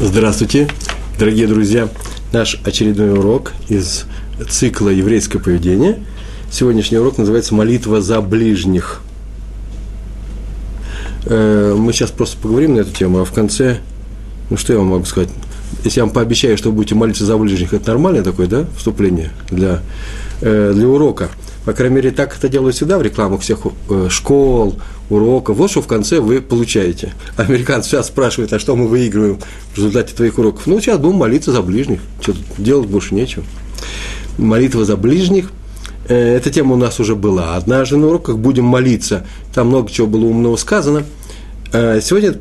Здравствуйте, дорогие друзья! Наш очередной урок из цикла «Еврейское поведение». Сегодняшний урок называется «Молитва за ближних». Э, мы сейчас просто поговорим на эту тему, а в конце, ну что я вам могу сказать? Если я вам пообещаю, что вы будете молиться за ближних, это нормальное такое, да, вступление для, э, для урока – по крайней мере, так это делают всегда в рекламах всех э, школ, уроков. Вот что в конце вы получаете. Американцы сейчас спрашивают, а что мы выигрываем в результате твоих уроков? Ну, сейчас будем молиться за ближних. Что делать больше нечего. Молитва за ближних. Э, эта тема у нас уже была. Однажды на уроках будем молиться. Там много чего было умного сказано. Э, сегодня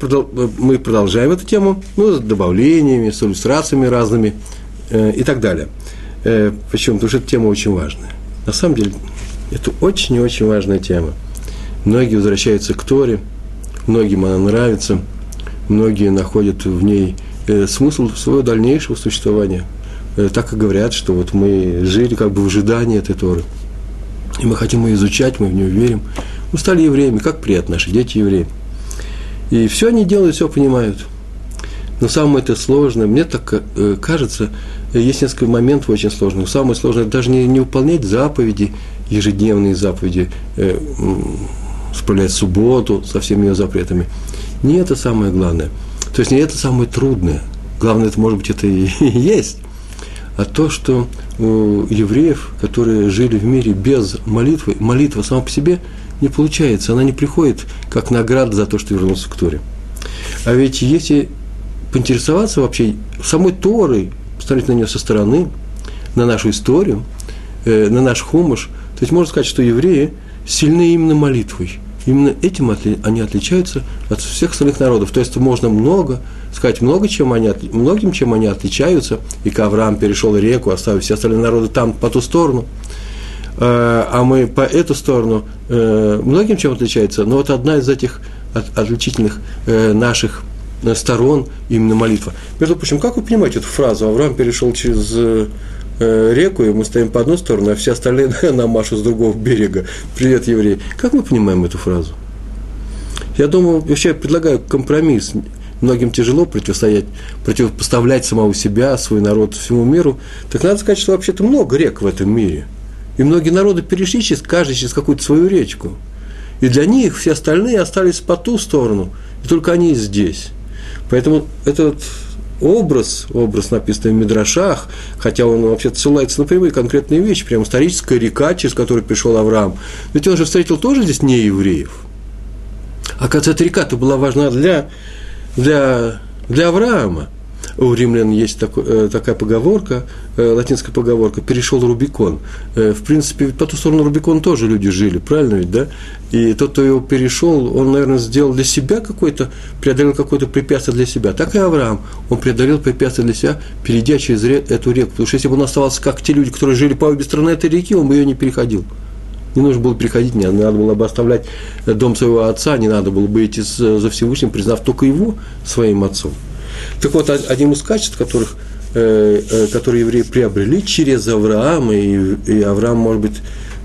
мы продолжаем эту тему, ну, с добавлениями, с иллюстрациями разными и так далее. Почему? Потому что эта тема очень важная. На самом деле, это очень и очень важная тема. Многие возвращаются к Торе, многим она нравится, многие находят в ней э, смысл своего дальнейшего существования. Э, так и говорят, что вот мы жили как бы в ожидании этой Торы. И мы хотим ее изучать, мы в нее верим. Мы стали евреями, как приятно, наши дети евреи. И все они делают, все понимают. Но самое это сложное, мне так э, кажется, есть несколько моментов очень сложных. Самое сложное даже не, не выполнять заповеди, ежедневные заповеди, э, субботу со всеми ее запретами. Не это самое главное. То есть не это самое трудное. Главное, это, может быть, это и есть. А то, что у евреев, которые жили в мире без молитвы, молитва сама по себе не получается, она не приходит как награда за то, что вернулся к Торе. А ведь если поинтересоваться вообще самой Торой, посмотреть на нее со стороны, на нашу историю, э, на наш хумыш, то есть можно сказать, что евреи сильны именно молитвой. Именно этим они отличаются от всех остальных народов. То есть можно много, сказать много, чем они, многим, чем они отличаются. И Авраам перешел реку, оставив все остальные народы там, по ту сторону. Э, а мы по эту сторону э, многим чем отличается. Но вот одна из этих отличительных э, наших сторон именно молитва. Между прочим, как вы понимаете эту фразу? Авраам перешел через э, реку, и мы стоим по одну сторону, а все остальные нам машут с другого берега. Привет, евреи. Как мы понимаем эту фразу? Я думаю, вообще предлагаю компромисс. Многим тяжело противостоять, противопоставлять самого себя, свой народ всему миру. Так надо сказать, что вообще-то много рек в этом мире. И многие народы перешли через, каждый через какую-то свою речку. И для них все остальные остались по ту сторону, и только они здесь. Поэтому этот образ, образ, написанный в Мидрашах, хотя он вообще ссылается на прямые конкретные вещи, прямо историческая река, через которую пришел Авраам. Ведь он же встретил тоже здесь не евреев. Оказывается, эта река-то была важна для, для, для Авраама у римлян есть такой, э, такая поговорка, э, латинская поговорка, перешел Рубикон. Э, в принципе, по ту сторону Рубикон тоже люди жили, правильно ведь, да? И тот, кто его перешел, он, наверное, сделал для себя какой-то, преодолел какое-то препятствие для себя. Так и Авраам, он преодолел препятствие для себя, перейдя через эту реку. Потому что если бы он оставался как те люди, которые жили по обе стороны этой реки, он бы ее не переходил. Не нужно было переходить, не надо было бы оставлять дом своего отца, не надо было бы идти за Всевышним, признав только его своим отцом. Так вот, одним из качеств, которых, э, э, которые евреи приобрели через Авраама, и, и Авраам, может быть,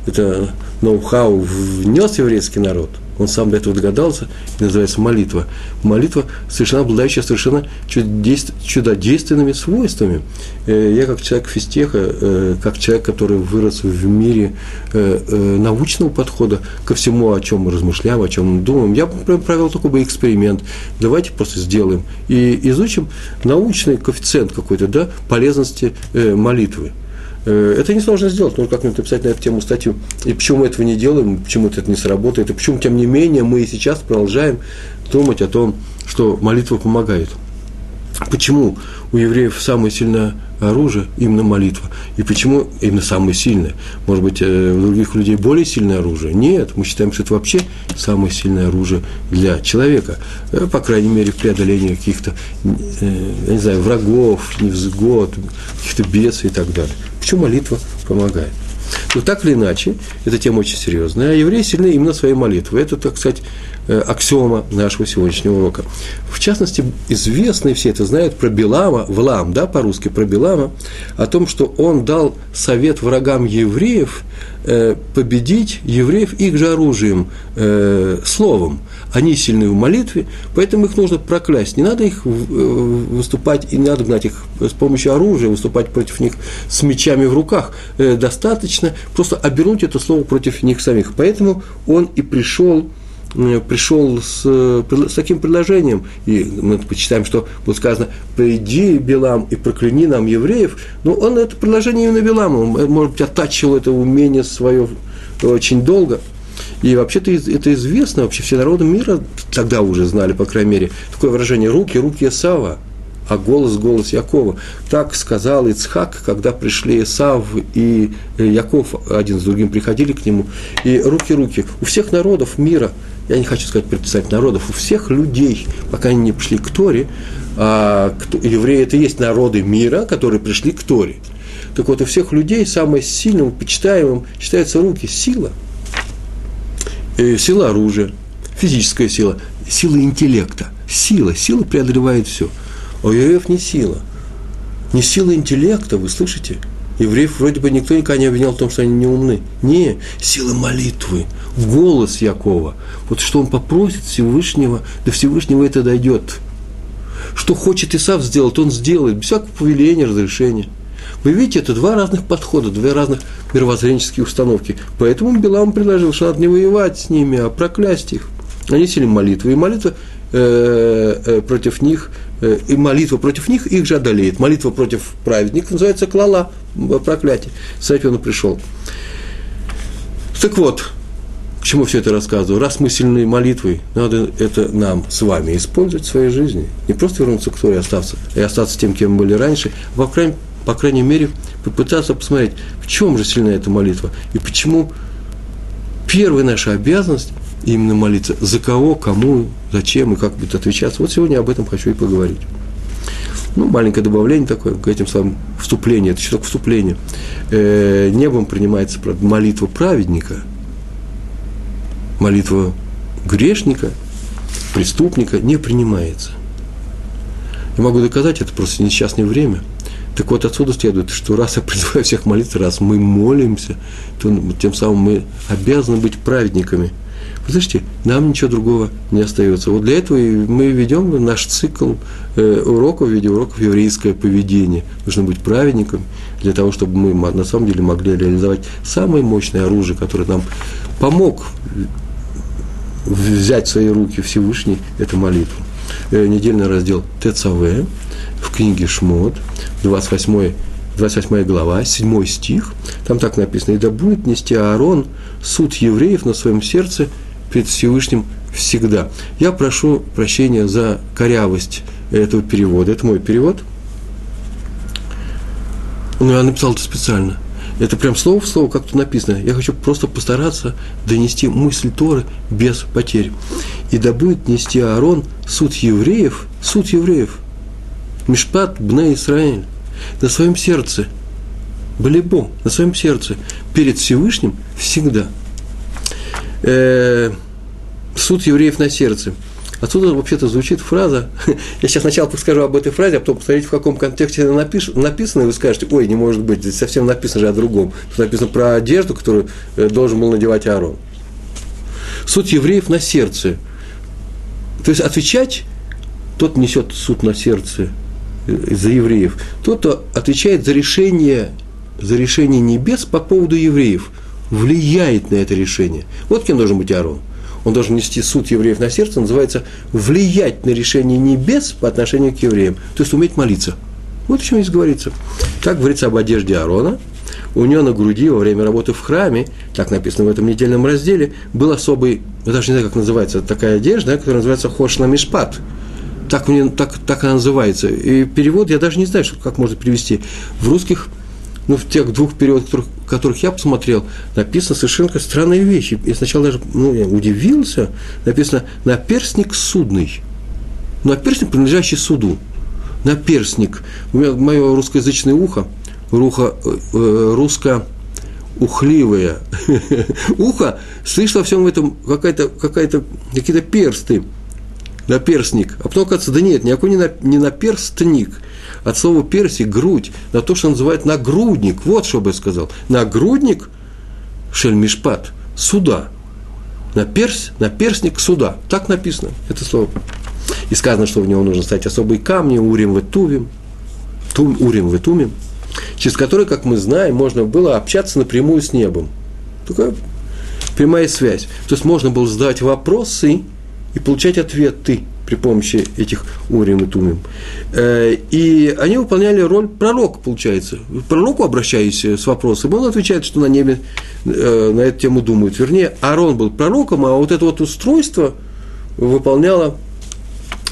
это ноу-хау внес еврейский народ – он сам до этого догадался, и называется молитва. Молитва совершенно обладающая совершенно чудодейственными свойствами. Э, я как человек физтеха, э, как человек, который вырос в мире э, научного подхода ко всему, о чем мы размышляем, о чем мы думаем, я провел такой бы эксперимент. Давайте просто сделаем и изучим научный коэффициент какой-то, да, полезности молитвы. Э, это несложно сделать, нужно как-нибудь написать на эту тему статью. И почему мы этого не делаем, почему это не сработает, и почему, тем не менее, мы и сейчас продолжаем думать о том, что молитва помогает. Почему у евреев самое сильное оружие именно молитва? И почему именно самое сильное? Может быть, э, у других людей более сильное оружие? Нет, мы считаем, что это вообще самое сильное оружие для человека. Э, по крайней мере, в преодолении каких-то, я не знаю, врагов, невзгод, каких-то бедствий и так далее. Почему молитва помогает? Но так или иначе, эта тема очень серьезная, а евреи сильны именно своей молитвой. Это, так сказать, э, аксиома нашего сегодняшнего урока. В частности, известные все это знают про Белама, Влам, да, по-русски, про Белама, о том, что он дал совет врагам евреев э, победить евреев их же оружием, э, словом. Они сильны в молитве, поэтому их нужно проклясть. Не надо их э, выступать, и не надо гнать их с помощью оружия, выступать против них с мечами в руках. Э, достаточно просто обернуть это слово против них самих. Поэтому он и пришел э, пришел с, с таким предложением, и мы почитаем, что вот сказано, приди, Белам, и прокляни нам евреев, но он это предложение именно Белам, он, может быть, оттачивал это умение свое очень долго – и вообще-то это известно, вообще все народы мира тогда уже знали, по крайней мере, такое выражение «руки, руки Исава», а голос, голос Якова. Так сказал Ицхак, когда пришли Исав и Яков один с другим приходили к нему. И руки, руки. У всех народов мира, я не хочу сказать предписать народов, у всех людей, пока они не пришли к Торе, а евреи это и есть народы мира, которые пришли к Торе. Так вот, у всех людей самым сильным, почитаемым считаются руки, сила – э, сила оружия, физическая сила, сила интеллекта. Сила, сила преодолевает все. А у евреев не сила. Не сила интеллекта, вы слышите? Евреев вроде бы никто никогда не обвинял в том, что они не умны. Не, сила молитвы, голос Якова. Вот что он попросит Всевышнего, до Всевышнего это дойдет. Что хочет Исав сделать, он сделает, без всякого повеления, разрешения – вы видите, это два разных подхода, две разных мировоззренческие установки. Поэтому Билам предложил, что надо не воевать с ними, а проклясть их. Они сели молитвы, и молитва э, э, против них, э, и молитва против них их же одолеет. Молитва против праведников называется клала, проклятие. С этим он пришел. Так вот, к чему все это рассказываю? Раз мы сильны молитвой, надо это нам с вами использовать в своей жизни. Не просто вернуться к Торе и остаться, и остаться тем, кем мы были раньше, а по крайней по крайней мере, попытаться посмотреть, в чем же сильна эта молитва, и почему первая наша обязанность именно молиться, за кого, кому, зачем и как будет отвечаться. Вот сегодня об этом хочу и поговорить. Ну, маленькое добавление такое к этим словам вступление, это еще только вступление. Э, небом принимается правда, молитва праведника, молитва грешника, преступника не принимается. Я могу доказать, это просто сейчас не время – так вот, отсюда следует, что раз я призываю всех молиться, раз мы молимся, то тем самым мы обязаны быть праведниками. Вы слышите, нам ничего другого не остается. Вот для этого мы ведем наш цикл э, уроков в уроков еврейское поведение. Нужно быть праведником для того, чтобы мы на самом деле могли реализовать самое мощное оружие, которое нам помог взять в свои руки Всевышний, это молитву. Э, недельный раздел ТЦВ в книге Шмот, 28, 28 глава, 7 стих, там так написано, «И да будет нести Аарон суд евреев на своем сердце перед Всевышним всегда». Я прошу прощения за корявость этого перевода. Это мой перевод. Но я написал это специально. Это прям слово в слово, как тут написано. Я хочу просто постараться донести мысль Торы без потерь. И да будет нести Аарон суд евреев, суд евреев, Мишпат Бне Исраиль, на своем сердце, Балибо, на своем сердце, перед Всевышним всегда. Э, суд евреев на сердце. Отсюда вообще-то звучит фраза, я сейчас сначала скажу об этой фразе, а потом посмотрите, в каком контексте она напиш, написана, и вы скажете, ой, не может быть, здесь совсем написано же о другом. Тут написано про одежду, которую э, должен был надевать Аарон. Суд евреев на сердце. То есть отвечать, тот несет суд на сердце за евреев, тот, кто отвечает за решение, за решение небес по поводу евреев, влияет на это решение. Вот кем должен быть Аарон. Он должен нести суд евреев на сердце, называется влиять на решение небес по отношению к евреям, то есть уметь молиться. Вот о чем здесь говорится. Как говорится об одежде Аарона, у него на груди во время работы в храме, так написано в этом недельном разделе, был особый, я даже не знаю, как называется, такая одежда, которая называется хошна мишпат – так, мне, так, так она называется. И перевод я даже не знаю, что, как можно перевести. В русских, ну, в тех двух переводах, которых, которых я посмотрел, написано совершенно странные вещи. Я сначала даже ну, я удивился. Написано «наперстник судный». Наперстник, принадлежащий суду. Наперстник. У меня мое русскоязычное ухо, ухо э, русско ухливое ухо, слышно во всем этом какая-то, какая-то, какие-то персты – наперстник. А потом оказывается, да нет, никакой не, на, не наперстник. От слова перси – грудь, на то, что называют нагрудник. Вот что бы я сказал. Нагрудник – шельмишпат, суда. на, перс, на перстник суда. Так написано это слово. И сказано, что в него нужно ставить особые камни, урим в тувим, тум, урим в тумим, через которые, как мы знаем, можно было общаться напрямую с небом. Такая прямая связь. То есть можно было задавать вопросы и получать ответы при помощи этих урим и тумим. Э, и они выполняли роль пророка, получается. К пророку обращаясь с вопросом, он отвечает, что на небе э, на эту тему думают. Вернее, Аарон был пророком, а вот это вот устройство выполняло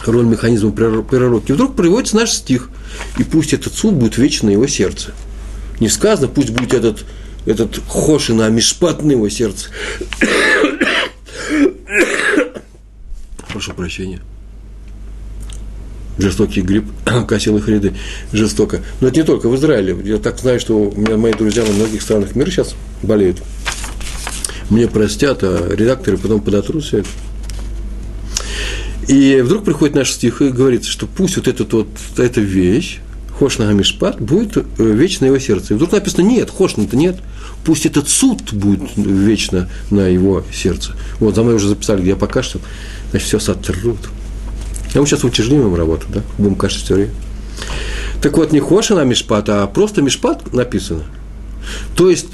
роль механизма пророки. И вдруг приводится наш стих. И пусть этот суд будет вечно на его сердце. Не сказано, пусть будет этот, этот хошина мишпат на его сердце. Прошу прощения жестокий грипп косил их ряды жестоко. Но это не только в Израиле. Я так знаю, что у меня мои друзья во многих странах мира сейчас болеют. Мне простят, а редакторы потом подотрут. И вдруг приходит наш стих и говорится, что пусть вот, этот, вот эта вещь, Хошна Гамишпат, будет э, вечно его сердце. И вдруг написано, нет, Хошна-то нет, пусть этот суд будет вечно на его сердце. Вот, за мной уже записали, где я пока что, значит, все сотрут. А мы сейчас утяжелим им работу, да? Будем кашать все время. Так вот, не Хошина Мишпат, а просто Мишпат написано. То есть,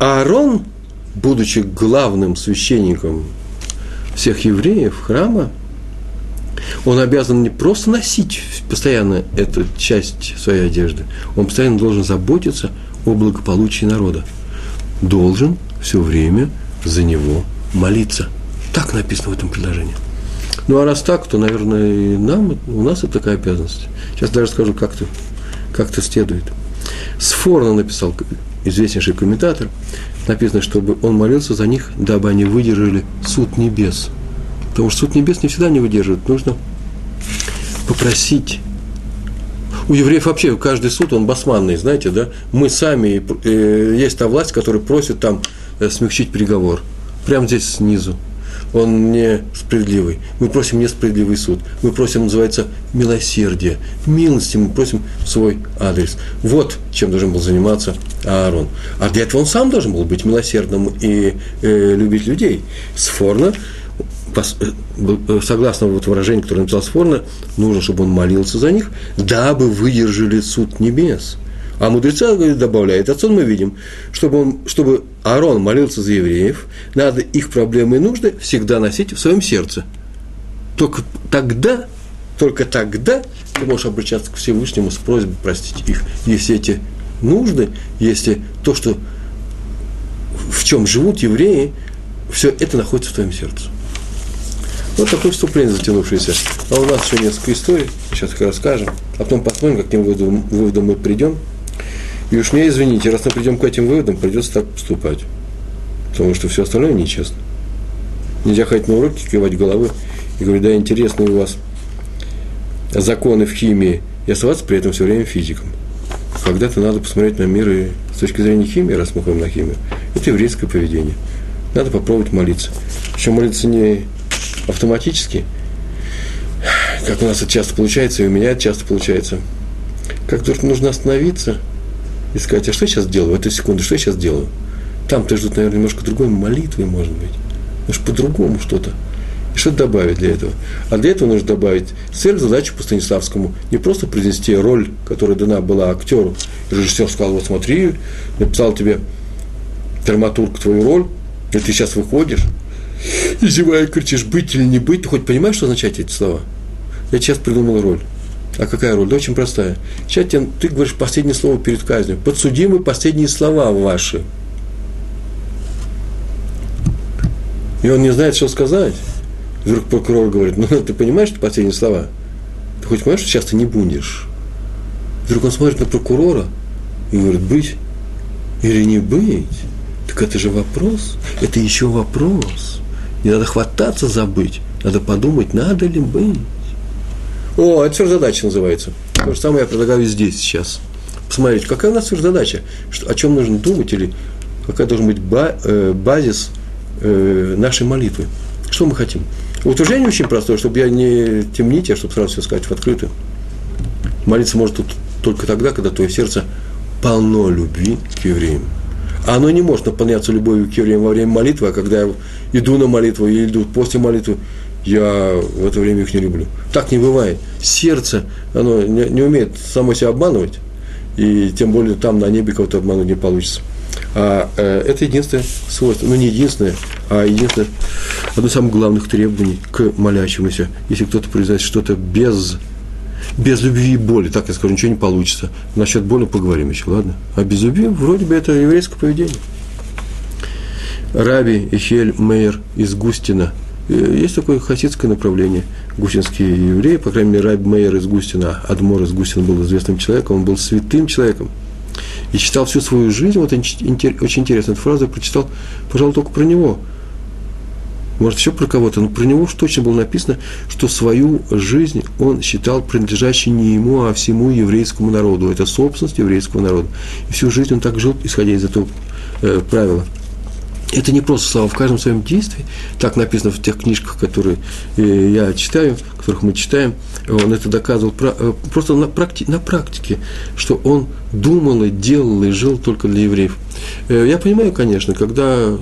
Аарон, будучи главным священником всех евреев храма, он обязан не просто носить постоянно эту часть своей одежды, он постоянно должен заботиться о благополучии народа. Должен все время за него молиться. Так написано в этом предложении. Ну, а раз так, то, наверное, и нам, у нас это такая обязанность. Сейчас даже скажу, как это, как это следует. Сфорно написал известнейший комментатор, написано, чтобы он молился за них, дабы они выдержали суд небес. Потому что суд небес не всегда не выдерживает. Нужно попросить. У евреев вообще каждый суд, он басманный, знаете, да? Мы сами, э, есть та власть, которая просит там э, смягчить приговор. Прямо здесь снизу он несправедливый. Мы просим несправедливый суд. Мы просим, называется, милосердие. Милости мы просим в свой адрес. Вот чем должен был заниматься Аарон. А для этого он сам должен был быть милосердным и э, любить людей. Сфорно, согласно вот выражению, которое написал Сфорно, нужно, чтобы он молился за них, дабы выдержали суд небес – а мудреца добавляет, отсюда мы видим, чтобы, он, чтобы Аарон молился за евреев, надо их проблемы и нужды всегда носить в своем сердце. Только тогда, только тогда ты можешь обращаться к Всевышнему с просьбой простить их. Если эти нужды, если то, что в чем живут евреи, все это находится в твоем сердце. Вот такое вступление затянувшееся. А у нас еще несколько историй, сейчас их расскажем, а потом посмотрим, каким выводом, выводом мы придем. И уж мне, извините, раз мы придем к этим выводам, придется так поступать. Потому что все остальное нечестно. Нельзя ходить на уроки, кивать головы и говорить, да, интересные у вас законы в химии, и оставаться при этом все время физиком. Когда-то надо посмотреть на мир и с точки зрения химии, раз мы ходим на химию, это еврейское поведение. Надо попробовать молиться. Причем молиться не автоматически, как у нас это часто получается, и у меня это часто получается. Как только нужно остановиться – и сказать, а что я сейчас делаю в эту секунду, что я сейчас делаю? Там-то ждут, наверное, немножко другой молитвы, может быть. Может, по-другому что-то. И что добавить для этого? А для этого нужно добавить цель, задачу по Станиславскому. Не просто произнести роль, которая дана была актеру. И режиссер сказал, вот смотри, написал тебе драматург твою роль, и ты сейчас выходишь, и зевая кричишь, быть или не быть, ты хоть понимаешь, что означают эти слова? Я сейчас придумал роль. А какая роль? Да очень простая. Сейчас тебе, ты говоришь последнее слово перед казнью. Подсудимы последние слова ваши. И он не знает, что сказать. Вдруг прокурор говорит, ну ты понимаешь, что последние слова? Ты хоть понимаешь, что сейчас ты не будешь? Вдруг он смотрит на прокурора и говорит, быть или не быть? Так это же вопрос. Это еще вопрос. Не надо хвататься забыть. Надо подумать, надо ли быть. О, это сверхзадача называется. То же самое я предлагаю здесь сейчас. Посмотрите, какая у нас сверхзадача, что, о чем нужно думать или какая должен быть э, базис э, нашей молитвы. Что мы хотим? Утверждение очень простое, чтобы я не темнить, а чтобы сразу все сказать в открытую. Молиться может тут только тогда, когда твое сердце полно любви к евреям. Оно не может наполняться любовью к евреям во время молитвы, а когда я иду на молитву или иду после молитвы, я в это время их не люблю. Так не бывает. Сердце, оно не, не умеет само себя обманывать, и тем более там на небе кого-то обмануть не получится. А э, это единственное свойство, ну не единственное, а единственное, одно из самых главных требований к молящемуся. Если кто-то произносит что-то без, без любви и боли, так я скажу, ничего не получится. Насчет боли поговорим еще, ладно? А без любви вроде бы это еврейское поведение. Раби Ихель Мейер из Густина – Э, есть такое хасидское направление, густинские евреи, по крайней мере, Райб Мейер из Густина, Адмор из Густина был известным человеком, он был святым человеком. И читал всю свою жизнь, вот очень интересно, эту фразу я прочитал, пожалуй, только про него. Может, еще про кого-то, но про него уж точно было написано, что свою жизнь он считал принадлежащей не ему, а всему еврейскому народу. Это собственность еврейского народа. И всю жизнь он так жил, исходя из этого э, правила – это не просто слова, в каждом своем действии, так написано в тех книжках, которые э, я читаю, которых мы читаем, он это доказывал э, просто на, практи, на практике, что он думал и делал и жил только для евреев. Э, я понимаю, конечно, когда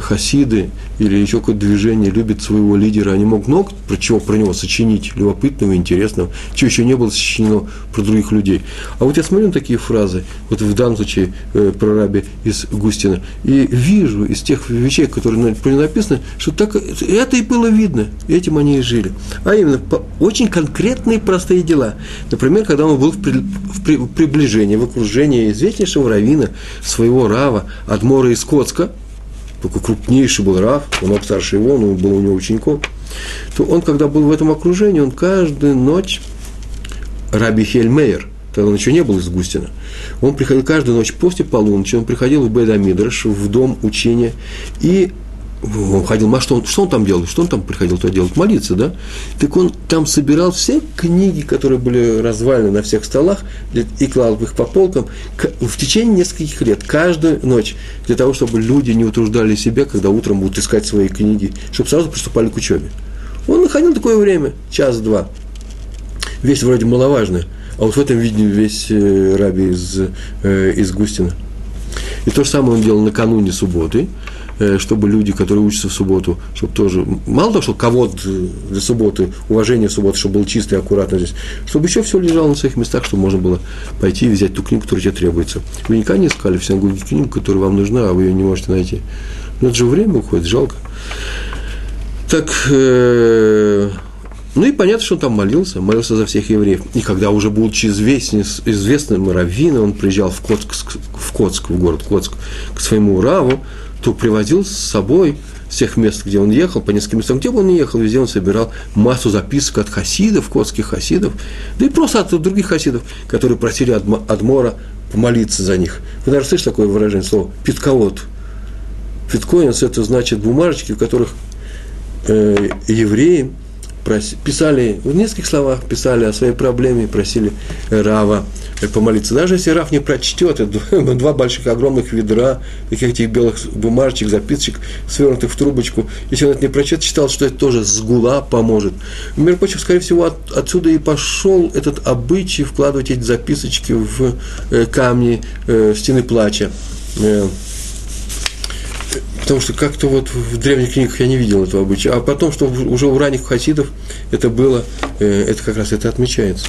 хасиды или еще какое-то движение любят своего лидера, они могут много про чего про него сочинить, любопытного, интересного, чего еще не было сочинено про других людей. А вот я смотрю на такие фразы, вот в данном случае э, про раби из Густина, и вижу из тех вещей, которые про него написаны, что так, это и было видно, этим они и жили. А именно, по, очень конкретные простые дела. Например, когда он был в, при, в, при, приближении, в окружении известнейшего равина, своего рава, Адмора из Коцка – такой крупнейший был Раф, он мог старше его, он был у него учеником, то он, когда был в этом окружении, он каждую ночь, Раби Хельмейер, тогда он еще не был из Густина, он приходил каждую ночь после полуночи, он приходил в Бедамидраш, в дом учения, и он ходил, а что он, что он там делал? Что он там приходил туда делать? Молиться, да? Так он там собирал все книги, которые были развалены на всех столах, и клал их по полкам в течение нескольких лет, каждую ночь, для того, чтобы люди не утруждали себя, когда утром будут искать свои книги, чтобы сразу приступали к учебе. Он находил такое время, час-два. Вещь вроде маловажная, а вот в этом виде весь э, раби из, э, из Густина. И то же самое он делал накануне субботы – чтобы люди, которые учатся в субботу, чтобы тоже, мало того, что кого-то для субботы, уважение в субботу, чтобы было чисто и аккуратно здесь, чтобы еще все лежало на своих местах, чтобы можно было пойти и взять ту книгу, которая тебе требуется. Вы никогда не искали в синагоге книгу, которая вам нужна, а вы ее не можете найти. Но это же время уходит, жалко. Так, э, ну и понятно, что он там молился, молился за всех евреев. И когда уже будучи известен, известным раввином, он приезжал в Коцк, в Коцк, в город Коцк, к своему Раву, то привозил с собой с тех мест, где он ехал, по нескольким местам, где бы он ни ехал, везде он собирал массу записок от хасидов, котских хасидов, да и просто от других хасидов, которые просили Адмора помолиться за них. Вы, наверное, слышали такое выражение, слово «питковод». Питкоинс – это значит бумажечки, в которых э, евреи писали, в нескольких словах писали о своей проблеме, просили Рава помолиться. Даже если Рав не прочтет, это два больших огромных ведра, таких этих белых бумажечек, записочек, свернутых в трубочку, если он это не прочтет, считал, что это тоже сгула поможет. Между прочим, скорее всего, от, отсюда и пошел этот обычай вкладывать эти записочки в э, камни э, стены плача. Э, Потому что как-то вот в древних книгах я не видел этого обычая. А потом, что уже у ранних хасидов это было, э, это как раз это отмечается.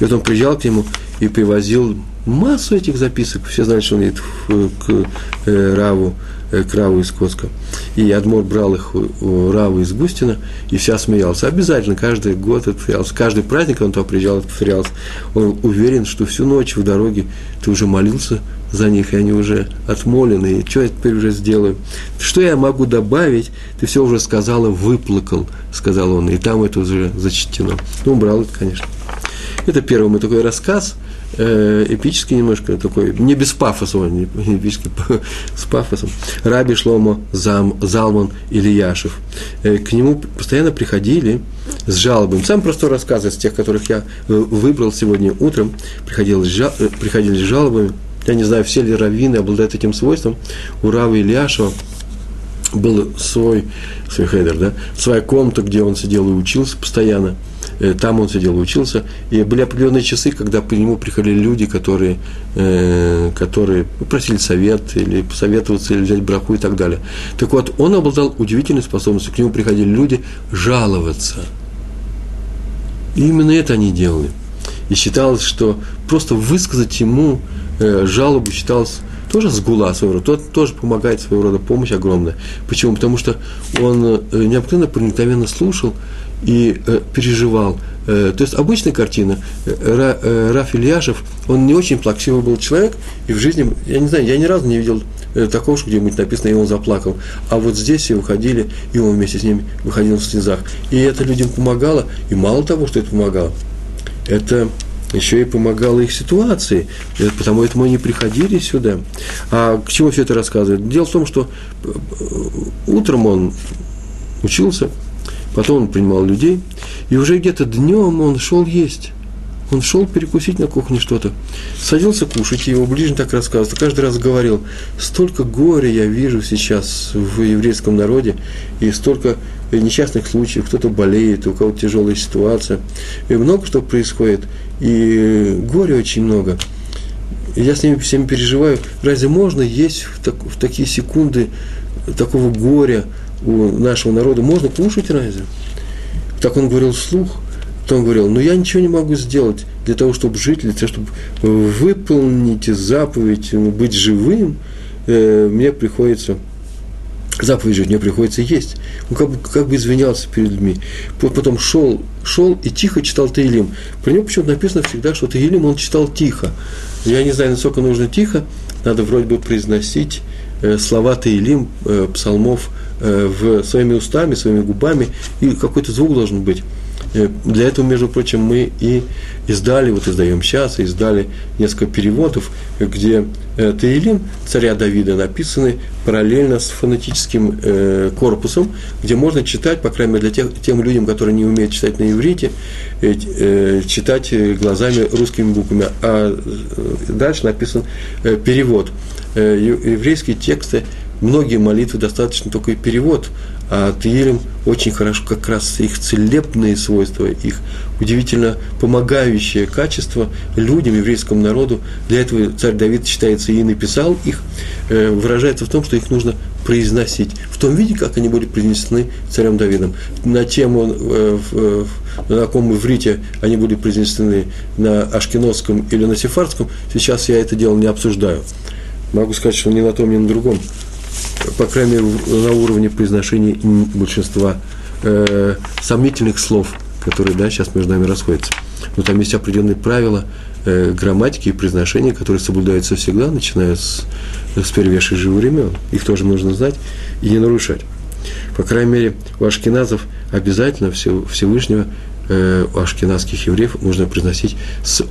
И вот он приезжал к нему и привозил массу этих записок. Все знают, что он едет к э, Раву, э, к Раву из Коска. И Адмор брал их у Раву из Густина, и вся смеялся. Обязательно, каждый год это повторялся. Каждый праздник он туда приезжал, это повторялся. Он уверен, что всю ночь в дороге ты уже молился за них, и они уже отмолены, и что я теперь уже сделаю? Что я могу добавить? Ты все уже сказал и выплакал, сказал он, и там это уже зачтено. Ну, убрал это, конечно. Это первый мой такой рассказ, э, эпический немножко такой, не без пафоса, он не эпический, с пафосом. Раби Шломо Зам, Залман Ильяшев. Э, к нему постоянно приходили с жалобами. Самый простой рассказ из тех, которых я э, выбрал сегодня утром, приходили, э, приходили с жалобами – я не знаю, все ли раввины обладают этим свойством. У Равы Ильяшева был свой, свой хейдер, да, своя комната, где он сидел и учился постоянно. э, там он сидел и учился. И были определенные часы, когда к нему приходили люди, которые, э, которые просили совет, или посоветоваться, или взять браху и так далее. Так вот, он обладал удивительной способностью. К нему приходили люди жаловаться. И именно это они делали. И считалось, что просто высказать ему жалобу считалось тоже сгула своего рода, тот тоже помогает своего рода помощь огромная. Почему? Потому что он э, необыкновенно проникновенно слушал и э, переживал. Э, то есть обычная картина. Ра, э, Раф Ильяшев, он не очень плаксивый был человек, и в жизни, я не знаю, я ни разу не видел э, такого, что где-нибудь написано, и он заплакал. А вот здесь все выходили, и он вместе с ними выходил в слезах. И это людям помогало, и мало того, что это помогало, это еще и помогало их ситуации, потому этому они приходили сюда. А к чему все это рассказывает? Дело в том, что э, утром он учился, потом он принимал людей, и уже где-то днем он шел есть. Он шел перекусить на кухне что-то, садился кушать, и его ближний так рассказывал, каждый раз говорил, столько горя я вижу сейчас в еврейском народе, и столько несчастных случаев, кто-то болеет, у кого-то тяжелая ситуация, и много что происходит, и горя очень много. Я с ними всеми переживаю. Разве можно есть в, так, в такие секунды такого горя у нашего народа? Можно кушать разве? Так он говорил вслух. То он говорил, ну я ничего не могу сделать для того, чтобы жить, для того, чтобы выполнить заповедь, быть живым, э, мне приходится заповедь жить, мне приходится есть. Он как бы, как бы извинялся перед людьми. Потом шел, шел и тихо читал Таилим. Про него почему-то написано всегда, что Таилим он читал тихо. Я не знаю, насколько нужно тихо, надо вроде бы произносить э, слова Таилим, э, псалмов э, в, своими устами, своими губами, и какой-то звук должен быть. Э, для этого, между прочим, мы и издали, вот издаем сейчас, издали несколько переводов, где э, Таилим царя Давида написаны параллельно с фонетическим э, корпусом, где можно читать, по крайней мере, для тех, тем людям, которые не умеют читать на иврите, читать глазами русскими буквами. А дальше написан перевод. Еврейские тексты, многие молитвы достаточно только и перевод – а Тиилим очень хорошо как раз их целебные свойства, их удивительно помогающее качество людям, еврейскому народу. Для этого царь Давид, считается, и написал их, э, выражается в том, что их нужно произносить в том виде, как они были произнесены царем Давидом. На тему, э, на каком иврите они были произнесены, на ашкеносском или на сефардском, сейчас я это дело не обсуждаю. Могу сказать, что ни на том, ни на другом по крайней мере, на уровне произношения большинства э, сомнительных слов, которые да, сейчас между нами расходятся. Но там есть определенные правила э, грамматики и произношения, которые соблюдаются всегда, начиная с, с первейших времен. Их тоже нужно знать и не нарушать. По крайней мере, у ашкеназов обязательно Всевышнего, э, у ашкеназских евреев нужно произносить с,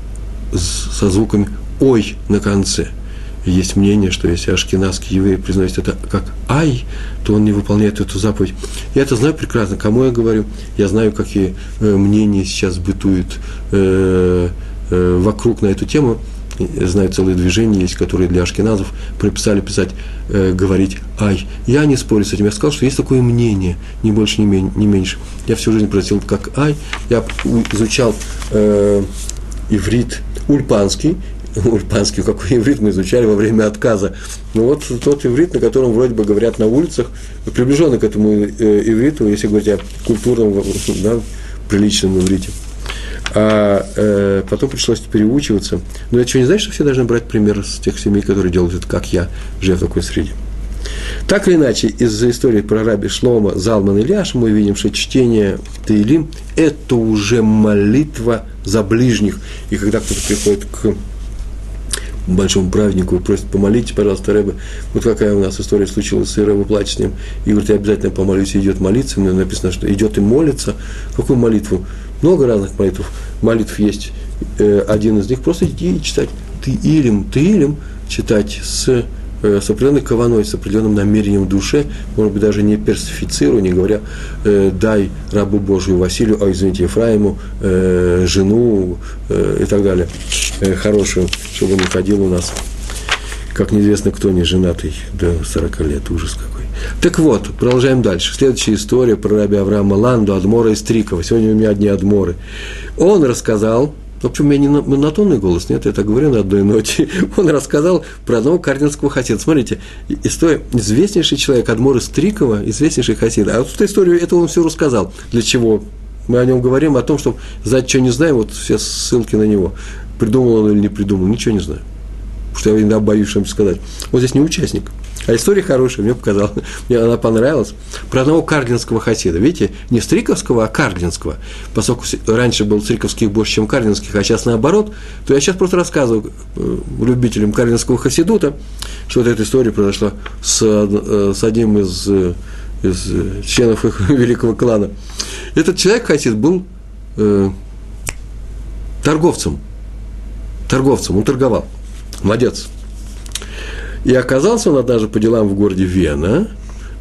с, со звуками «ой» на конце – есть мнение, что если ашкенадский еврей произносит это как «ай», то он не выполняет эту заповедь. Я это знаю прекрасно, кому я говорю. Я знаю, какие э, мнения сейчас бытуют э, э, вокруг на эту тему. Я знаю целые движения есть, которые для ашкеназов прописали писать, говорить «ай». Я не спорю с этим. Я сказал, что есть такое мнение, ни больше, ни, не меньше. Я всю жизнь просил как «ай». Я изучал иврит ульпанский, ульпанский, какой иврит мы изучали во время отказа. Ну вот тот иврит, на котором вроде бы говорят на улицах, приближенный к этому э, ивриту, если говорить о культурном, да, приличном иврите. А э, потом пришлось переучиваться. Но это что, не значит, что все должны брать пример с тех семей, которые делают это, как я, живя в такой среде. Так или иначе, из-за истории про раби Шлома, Залман и Ляш мы видим, что чтение Таилим – это уже молитва за ближних. И когда кто-то приходит к большому праведнику и просит, помолите, пожалуйста, Рэбе. Вот какая у нас история случилась с Рэбе плачет с ним. И говорит, я обязательно помолюсь, идет молиться. Мне написано, что идет и молится. Какую молитву? Много разных молитв. Молитв есть. Э, один из них просто идти и читать. Ты илим, ты илим читать с с определенной кованой, с определенным намерением в душе, может быть, даже не персифицируя, не говоря, э, дай рабу Божию Василию, а извините, Ефраиму, э, жену э, и так далее, э, хорошую, чтобы он ходил у нас, как неизвестно кто, не женатый до 40 лет, ужас какой. Так вот, продолжаем дальше. Следующая история про раби Авраама Ланду, Адмора из Трикова. Сегодня у меня одни Адморы. Он рассказал, в общем, у меня не монотонный голос, нет, я так говорю на одной ноте. Он рассказал про одного кардинского хасида. Смотрите, история, известнейший человек, Адмор из Трикова, известнейший хасид. А вот эту историю, это он все рассказал. Для чего? Мы о нем говорим, о том, что знать, что не знаем, вот все ссылки на него. Придумал он или не придумал, ничего не знаю. Потому что я иногда боюсь что-нибудь сказать. Вот здесь не участник. А история хорошая, мне показалось, мне она понравилась. Про одного кардинского хасида. Видите, не стриковского, а кардинского. Поскольку раньше был стриковских больше, чем кардинских, а сейчас наоборот, то я сейчас просто рассказываю э, любителям кардинского хасидута, что вот эта история произошла с, э, с одним из, э, из членов их великого клана. Этот человек, хасид, был э, торговцем. Торговцем, он торговал. Молодец. И оказался он однажды по делам в городе Вена,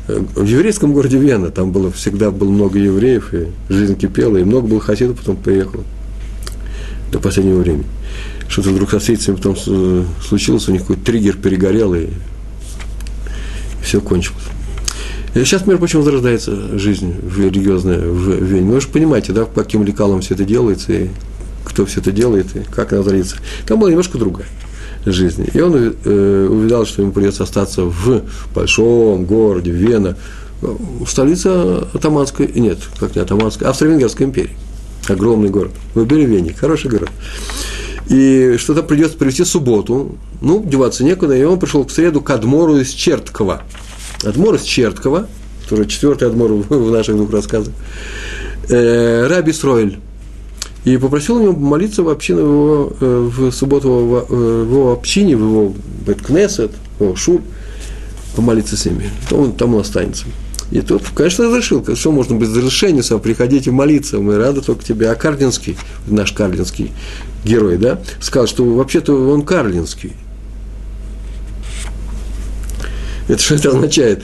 в еврейском городе Вена, там было, всегда было много евреев, и жизнь кипела, и много было хасидов, потом поехало до последнего времени. Что-то вдруг со встречами потом случилось, у них какой-то триггер перегорел, и, все кончилось. И сейчас, между прочим, возрождается жизнь религиозная в Вене. Вы же понимаете, да, по каким лекалам все это делается, и кто все это делает, и как она творится. Там была немножко другая жизни. И он э, увидал, что ему придется остаться в большом городе Вена, столица Атаманской, нет, как не Атаманской, Австро-Венгерской империи. Огромный город. Выбери Вене, хороший город. И что-то придется привести субботу. Ну, деваться некуда. И он пришел в среду к Адмору из Черткова. Адмор из Черткова, который четвертый Адмор в наших двух рассказах. Э, Раби Сройль и попросил у него молиться в, общину, его, э, в субботу в, в его общине, в его Беткнесет, в его Шур, помолиться с ними. Там, там он останется. И тот, конечно, разрешил, что можно без разрешения сам приходить и молиться, мы рады только тебе. А Карлинский, наш Карлинский герой, да, сказал, что вообще-то он Карлинский. Это что это означает?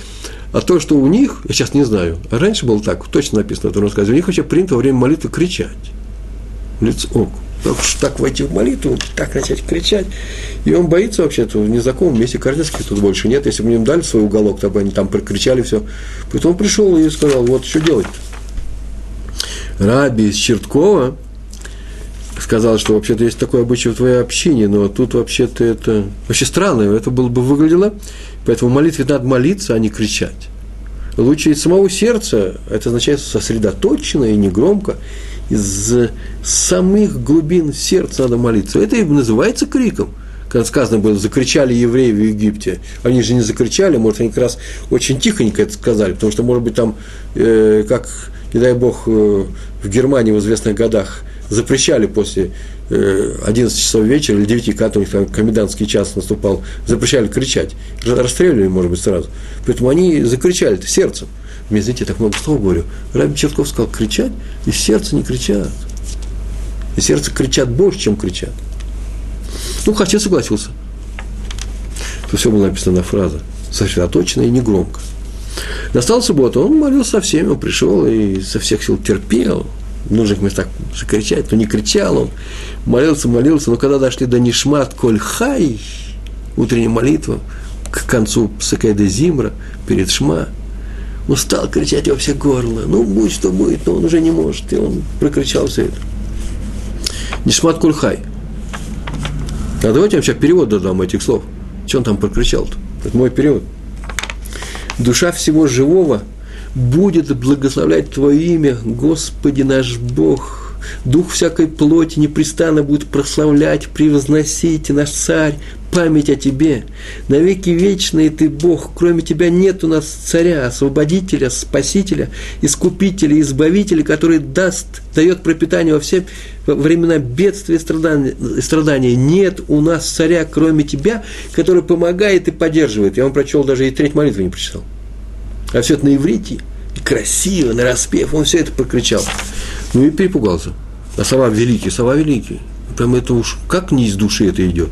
А то, что у них, я сейчас не знаю, а раньше было так, точно написано в этом рассказе, у них вообще принято во время молитвы кричать лицо. Так, так войти в молитву, так начать кричать. И он боится вообще-то в незнакомом месте Кардинских тут больше нет. Если бы им дали свой уголок, то бы они там прокричали все. Поэтому он пришел и сказал, вот что делать Раби из Черткова сказал, что вообще-то есть такое обычай в твоей общине, но тут вообще-то это вообще странно, это было бы выглядело. Поэтому молитве надо молиться, а не кричать. Лучше из самого сердца, это означает сосредоточенно и негромко, из самых глубин сердца надо молиться. Это и называется криком. Когда сказано было, закричали евреи в Египте. Они же не закричали, может, они как раз очень тихонько это сказали, потому что, может быть, там, э, как, не дай бог, э, в Германии в известных годах запрещали после э, 11 часов вечера или 9, когда у них там комендантский час наступал, запрещали кричать. Расстреливали, может быть, сразу. Поэтому они закричали сердцем. Мне, знаете, я так много слов говорю. Раби Чертков сказал, кричать, и сердце не кричат. И сердце кричат больше, чем кричат. Ну, хотя согласился. То все было написано на фраза. Сосредоточенно и негромко. Настала суббота, он молился со всеми, он пришел и со всех сил терпел. В нужных местах закричать, но не кричал он. Молился, молился, но когда дошли до Нишмат Коль Хай, утренняя молитва, к концу Псакайда Зимра, перед Шма – он стал кричать во все горло. Ну, будь что будет, но он уже не может. И он прокричал все это. Нишмат Кульхай. А давайте вам сейчас перевод дадам этих слов. Что он там прокричал-то? Это мой перевод. Душа всего живого будет благословлять Твое имя, Господи наш Бог, Дух всякой плоти непрестанно будет прославлять, превозносить, наш царь, память о тебе. Навеки вечный ты Бог, кроме тебя нет у нас царя, освободителя, спасителя, искупителя, избавителя, который даст, дает пропитание во все времена бедствия и страдания. Нет у нас царя, кроме тебя, который помогает и поддерживает. Я вам прочел, даже и треть молитвы не прочитал. А все это на иврите, красиво, на распев, он все это прокричал. Ну и перепугался. А слова великие, слова великие. Прям это уж как не из души это идет.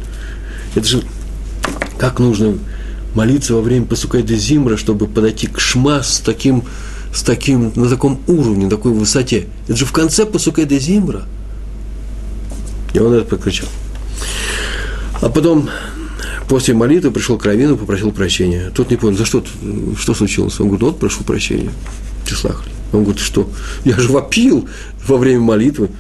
Это же как нужно молиться во время Пасукайда Зимра, чтобы подойти к Шма с таким, с таким, на таком уровне, на такой высоте. Это же в конце Пасукайда Зимра. И он это прокричал. А потом После молитвы пришел к Равину, попросил прощения. Тот не понял, за что, что случилось? Он говорит, вот прошу прощения. Тислахли. Он говорит, что? Я же вопил во время молитвы.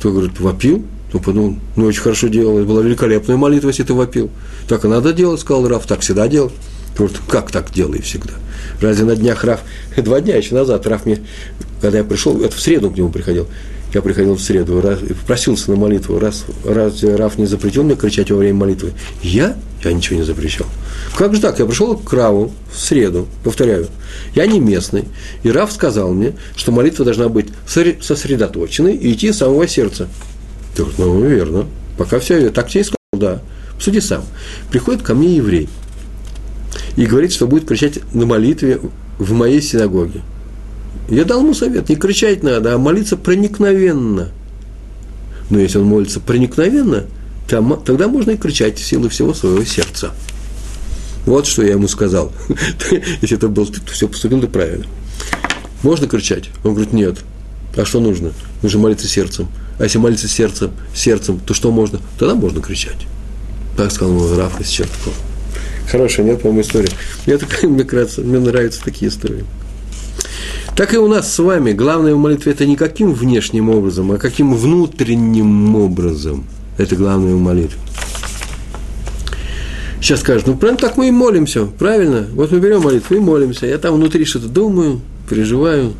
Тот говорит, вопил? Он подумал, ну, очень хорошо делал. Это была великолепная молитва, если ты вопил. Так и надо делать, сказал Раф, так всегда делал. Говорит, как так делай всегда? Разве на днях Раф, два дня еще назад Раф мне, когда я пришел, это в среду к нему приходил, я приходил в среду, раз, просился на молитву, раз, раз Раф не запретил мне кричать во время молитвы. Я? Я ничего не запрещал. Как же так? Я пришел к Раву в среду, повторяю, я не местный, и Раф сказал мне, что молитва должна быть сосредоточенной и идти с самого сердца. Я говорю, ну, верно, пока все, так тебе и сказал, да. Суди сам. Приходит ко мне еврей и говорит, что будет кричать на молитве в моей синагоге. Я дал ему совет, не кричать надо, а молиться проникновенно. Но если он молится проникновенно, тогда можно и кричать в силу всего своего сердца. Вот что я ему сказал. Если это был ты, то все поступил ты правильно. Можно кричать? Он говорит, нет. А что нужно? Нужно молиться сердцем. А если молиться сердцем, сердцем, то что можно? Тогда можно кричать. Так сказал ему Раф из Черткова. Хорошая, нет, по-моему, история. Мне, такая, мне, нравится, мне нравятся такие истории. Так и у нас с вами главное в молитве это не каким внешним образом, а каким внутренним образом. Это главное в молитве. Сейчас скажут, ну прям так мы и молимся, правильно? Вот мы берем молитву и молимся. Я там внутри что-то думаю, переживаю.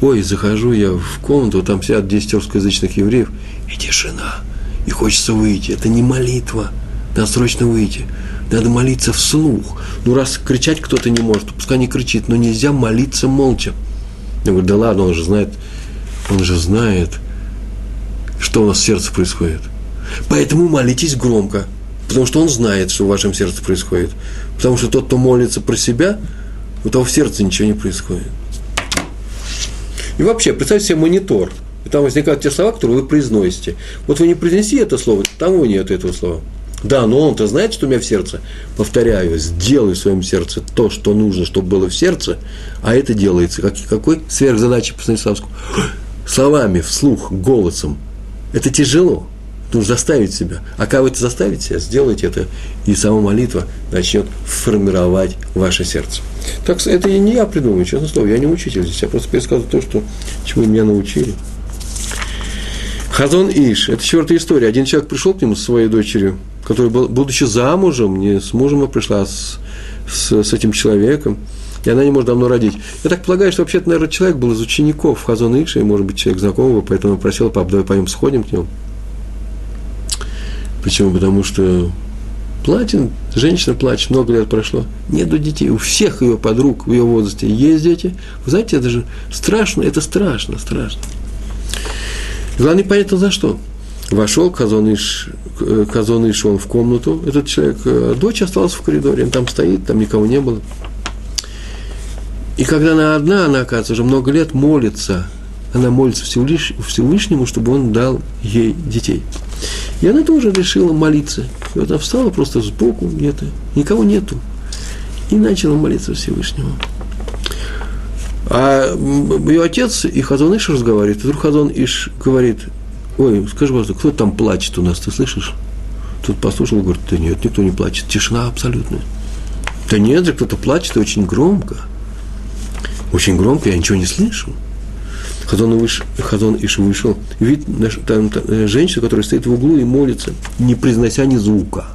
Ой, захожу я в комнату, там сидят 10 русскоязычных евреев, и тишина. И хочется выйти. Это не молитва. Надо срочно выйти. Надо молиться вслух. Ну, раз кричать кто-то не может, пускай не кричит, но нельзя молиться молча. Я говорю, да ладно, он же знает, он же знает, что у нас в сердце происходит. Поэтому молитесь громко, потому что он знает, что в вашем сердце происходит. Потому что тот, кто молится про себя, у того в сердце ничего не происходит. И вообще, представьте себе монитор. И там возникают те слова, которые вы произносите. Вот вы не произнеси это слово, там его нет этого слова. Да, но он-то знает, что у меня в сердце. Повторяю, сделай в своем сердце то, что нужно, чтобы было в сердце, а это делается. Как, какой сверхзадача по Станиславскому? Словами, вслух, голосом. Это тяжело. Нужно заставить себя. А как вы это заставите себя, сделайте это, и сама молитва начнет формировать ваше сердце. Так это не я придумываю, честно слово, я не учитель здесь, я просто пересказываю то, что, чему меня научили. Хазон Иш, это четвертая история. Один человек пришел к нему со своей дочерью, которая, будучи замужем, не с мужем, а пришла с, с, с этим человеком, и она не может давно родить. Я так полагаю, что вообще-то, наверное, человек был из учеников Хазон Иша, и, может быть, человек знакомого, поэтому просил, пап, давай пойдем сходим к нему. Почему? Потому что платит, женщина плачет, много лет прошло, нету детей, у всех ее подруг в ее возрасте есть дети. Вы знаете, это же страшно, это страшно, страшно. Главное, понятно за что. Вошел Казоныш, Казоныш он в комнату, этот человек, э, дочь осталась в коридоре, он там стоит, там никого не было. И когда она одна, она, оказывается, уже много лет молится, она молится Всевышнему, чтобы он дал ей детей. И она тоже решила молиться. И вот она встала просто сбоку где-то, никого нету. И начала молиться Всевышнему. А ее отец и Хазон Иш разговаривает. И вдруг Хазон Иш говорит, ой, скажи, пожалуйста, кто там плачет у нас, ты слышишь? Тут послушал, говорит, да нет, никто не плачет, тишина абсолютная. Да нет же, кто-то плачет, очень громко. Очень громко, я ничего не слышу. Хазон, выш, Хазон Иш вышел, видит там, там, э, женщину, которая стоит в углу и молится, не произнося ни звука.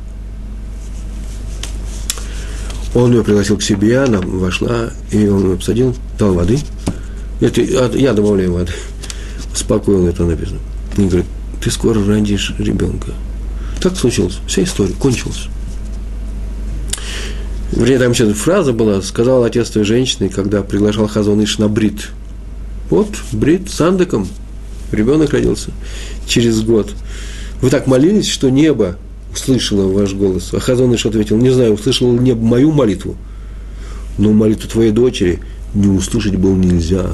Он ее пригласил к себе, она вошла, и он ее посадил, дал воды. Это, я добавляю воды. Успокоил это написано. И говорит, ты скоро родишь ребенка. Так случилось. Вся история кончилась. Вернее, там еще фраза была, сказал отец той женщины, когда приглашал Хазон Иш на брит – вот, брит с Андеком, ребенок родился через год. Вы так молились, что небо услышало ваш голос. А Хазоныш ответил, не знаю, услышало ли небо мою молитву, но молитву твоей дочери не услышать было нельзя.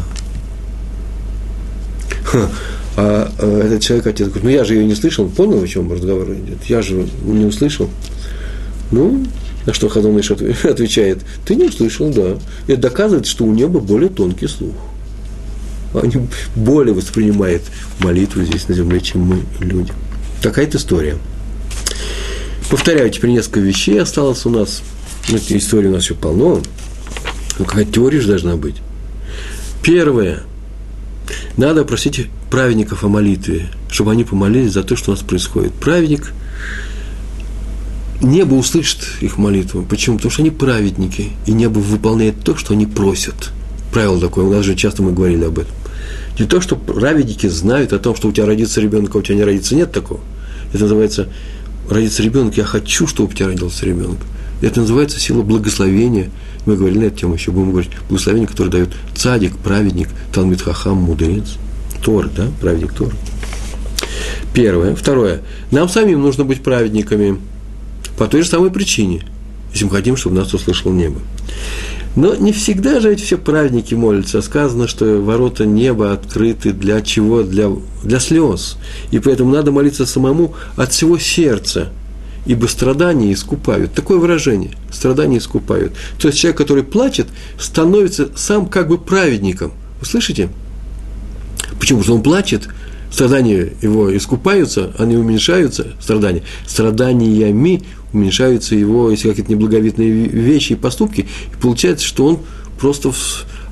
А, а этот человек, отец, говорит, ну я же ее не слышал, понял, о чем разговор идет? Я же не услышал. Ну, на что Хазоныш отвечает, ты не услышал, да. Это доказывает, что у неба более тонкий слух они более воспринимают молитву здесь на земле, чем мы, люди. Такая-то история. Повторяю, теперь несколько вещей осталось у нас. Ну, истории у нас еще полно. Ну, какая-то теория же должна быть. Первое. Надо просить праведников о молитве, чтобы они помолились за то, что у нас происходит. Праведник Небо услышит их молитву. Почему? Потому что они праведники, и небо выполняет то, что они просят. Правило такое, у нас же часто мы говорили об этом. Не то, что праведники знают о том, что у тебя родится ребенок, а у тебя не родится, нет такого. Это называется родится ребенок, я хочу, чтобы у тебя родился ребенок. Это называется сила благословения. Мы говорили на эту тему еще, будем говорить, благословение, которое дает цадик, праведник, Талмит Хахам, мудрец, Тор, да, праведник Тор. Первое. Второе. Нам самим нужно быть праведниками – по той же самой причине, если мы хотим, чтобы нас услышало небо. Но не всегда же эти все праведники молятся. Сказано, что ворота неба открыты для чего? Для, для слез. И поэтому надо молиться самому от всего сердца. Ибо страдания искупают. Такое выражение. Страдания искупают. То есть человек, который плачет, становится сам как бы праведником. Вы слышите? Почему? Что он плачет, страдания его искупаются, они уменьшаются, страдания. Страданиями уменьшаются его, если какие-то неблаговидные вещи и поступки, и получается, что он просто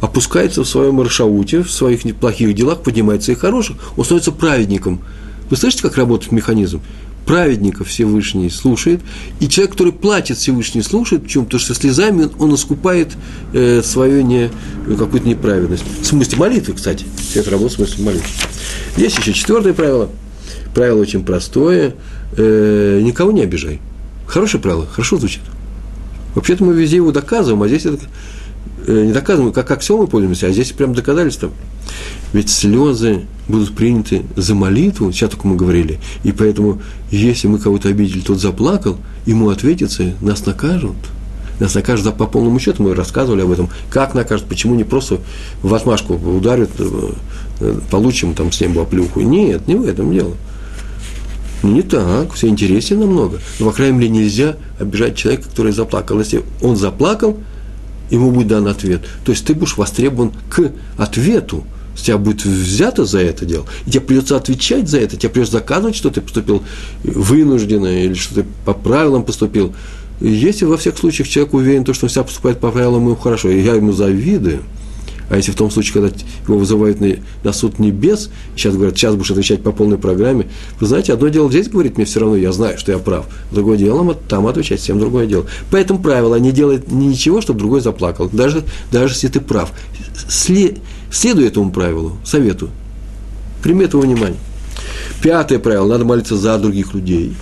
опускается в своем маршауте, в своих неплохих делах, поднимается и хороших, он становится праведником. Вы слышите, как работает механизм? Праведников Всевышний слушает, и человек, который платит Всевышний, слушает. Почему? Потому что слезами он искупает э, свою не, какую-то неправедность. В смысле молитвы, кстати. Все это работает в смысле молитвы. Есть еще четвертое правило. Правило очень простое. Э, никого не обижай. Хорошее правило, хорошо звучит. Вообще-то мы везде его доказываем, а здесь это э, не доказываем, как аксиомы пользуемся, а здесь прям доказательство. Ведь слезы будут приняты за молитву, сейчас только мы говорили, и поэтому, если мы кого-то обидели, тот заплакал, ему ответится, нас накажут. Нас накажут по полному счету, мы рассказывали об этом, как накажут, почему не просто в отмашку ударят, э, э, получим там с неба оплюху. Нет, не в этом дело. Не так, все интереснее намного. Но, по крайней мере, нельзя обижать человека, который заплакал. Если он заплакал, ему будет дан ответ. То есть ты будешь востребован к ответу. С тебя будет взято за это дело, и тебе придется отвечать за это, тебе придется доказывать, что ты поступил вынужденно или что ты по правилам поступил. Если во всех случаях человек уверен, что он вся поступает по правилам, ему хорошо, и я ему завидую – а если в том случае, когда его вызывают на, на суд небес, сейчас говорят, сейчас будешь отвечать по полной программе, вы знаете, одно дело здесь говорит мне все равно, я знаю, что я прав. Другое дело, там отвечать всем другое дело. Поэтому правило, не делает ничего, чтобы другой заплакал, даже, даже если ты прав. След, следуй этому правилу, совету. Прими этого внимание. Пятое правило, надо молиться за других людей.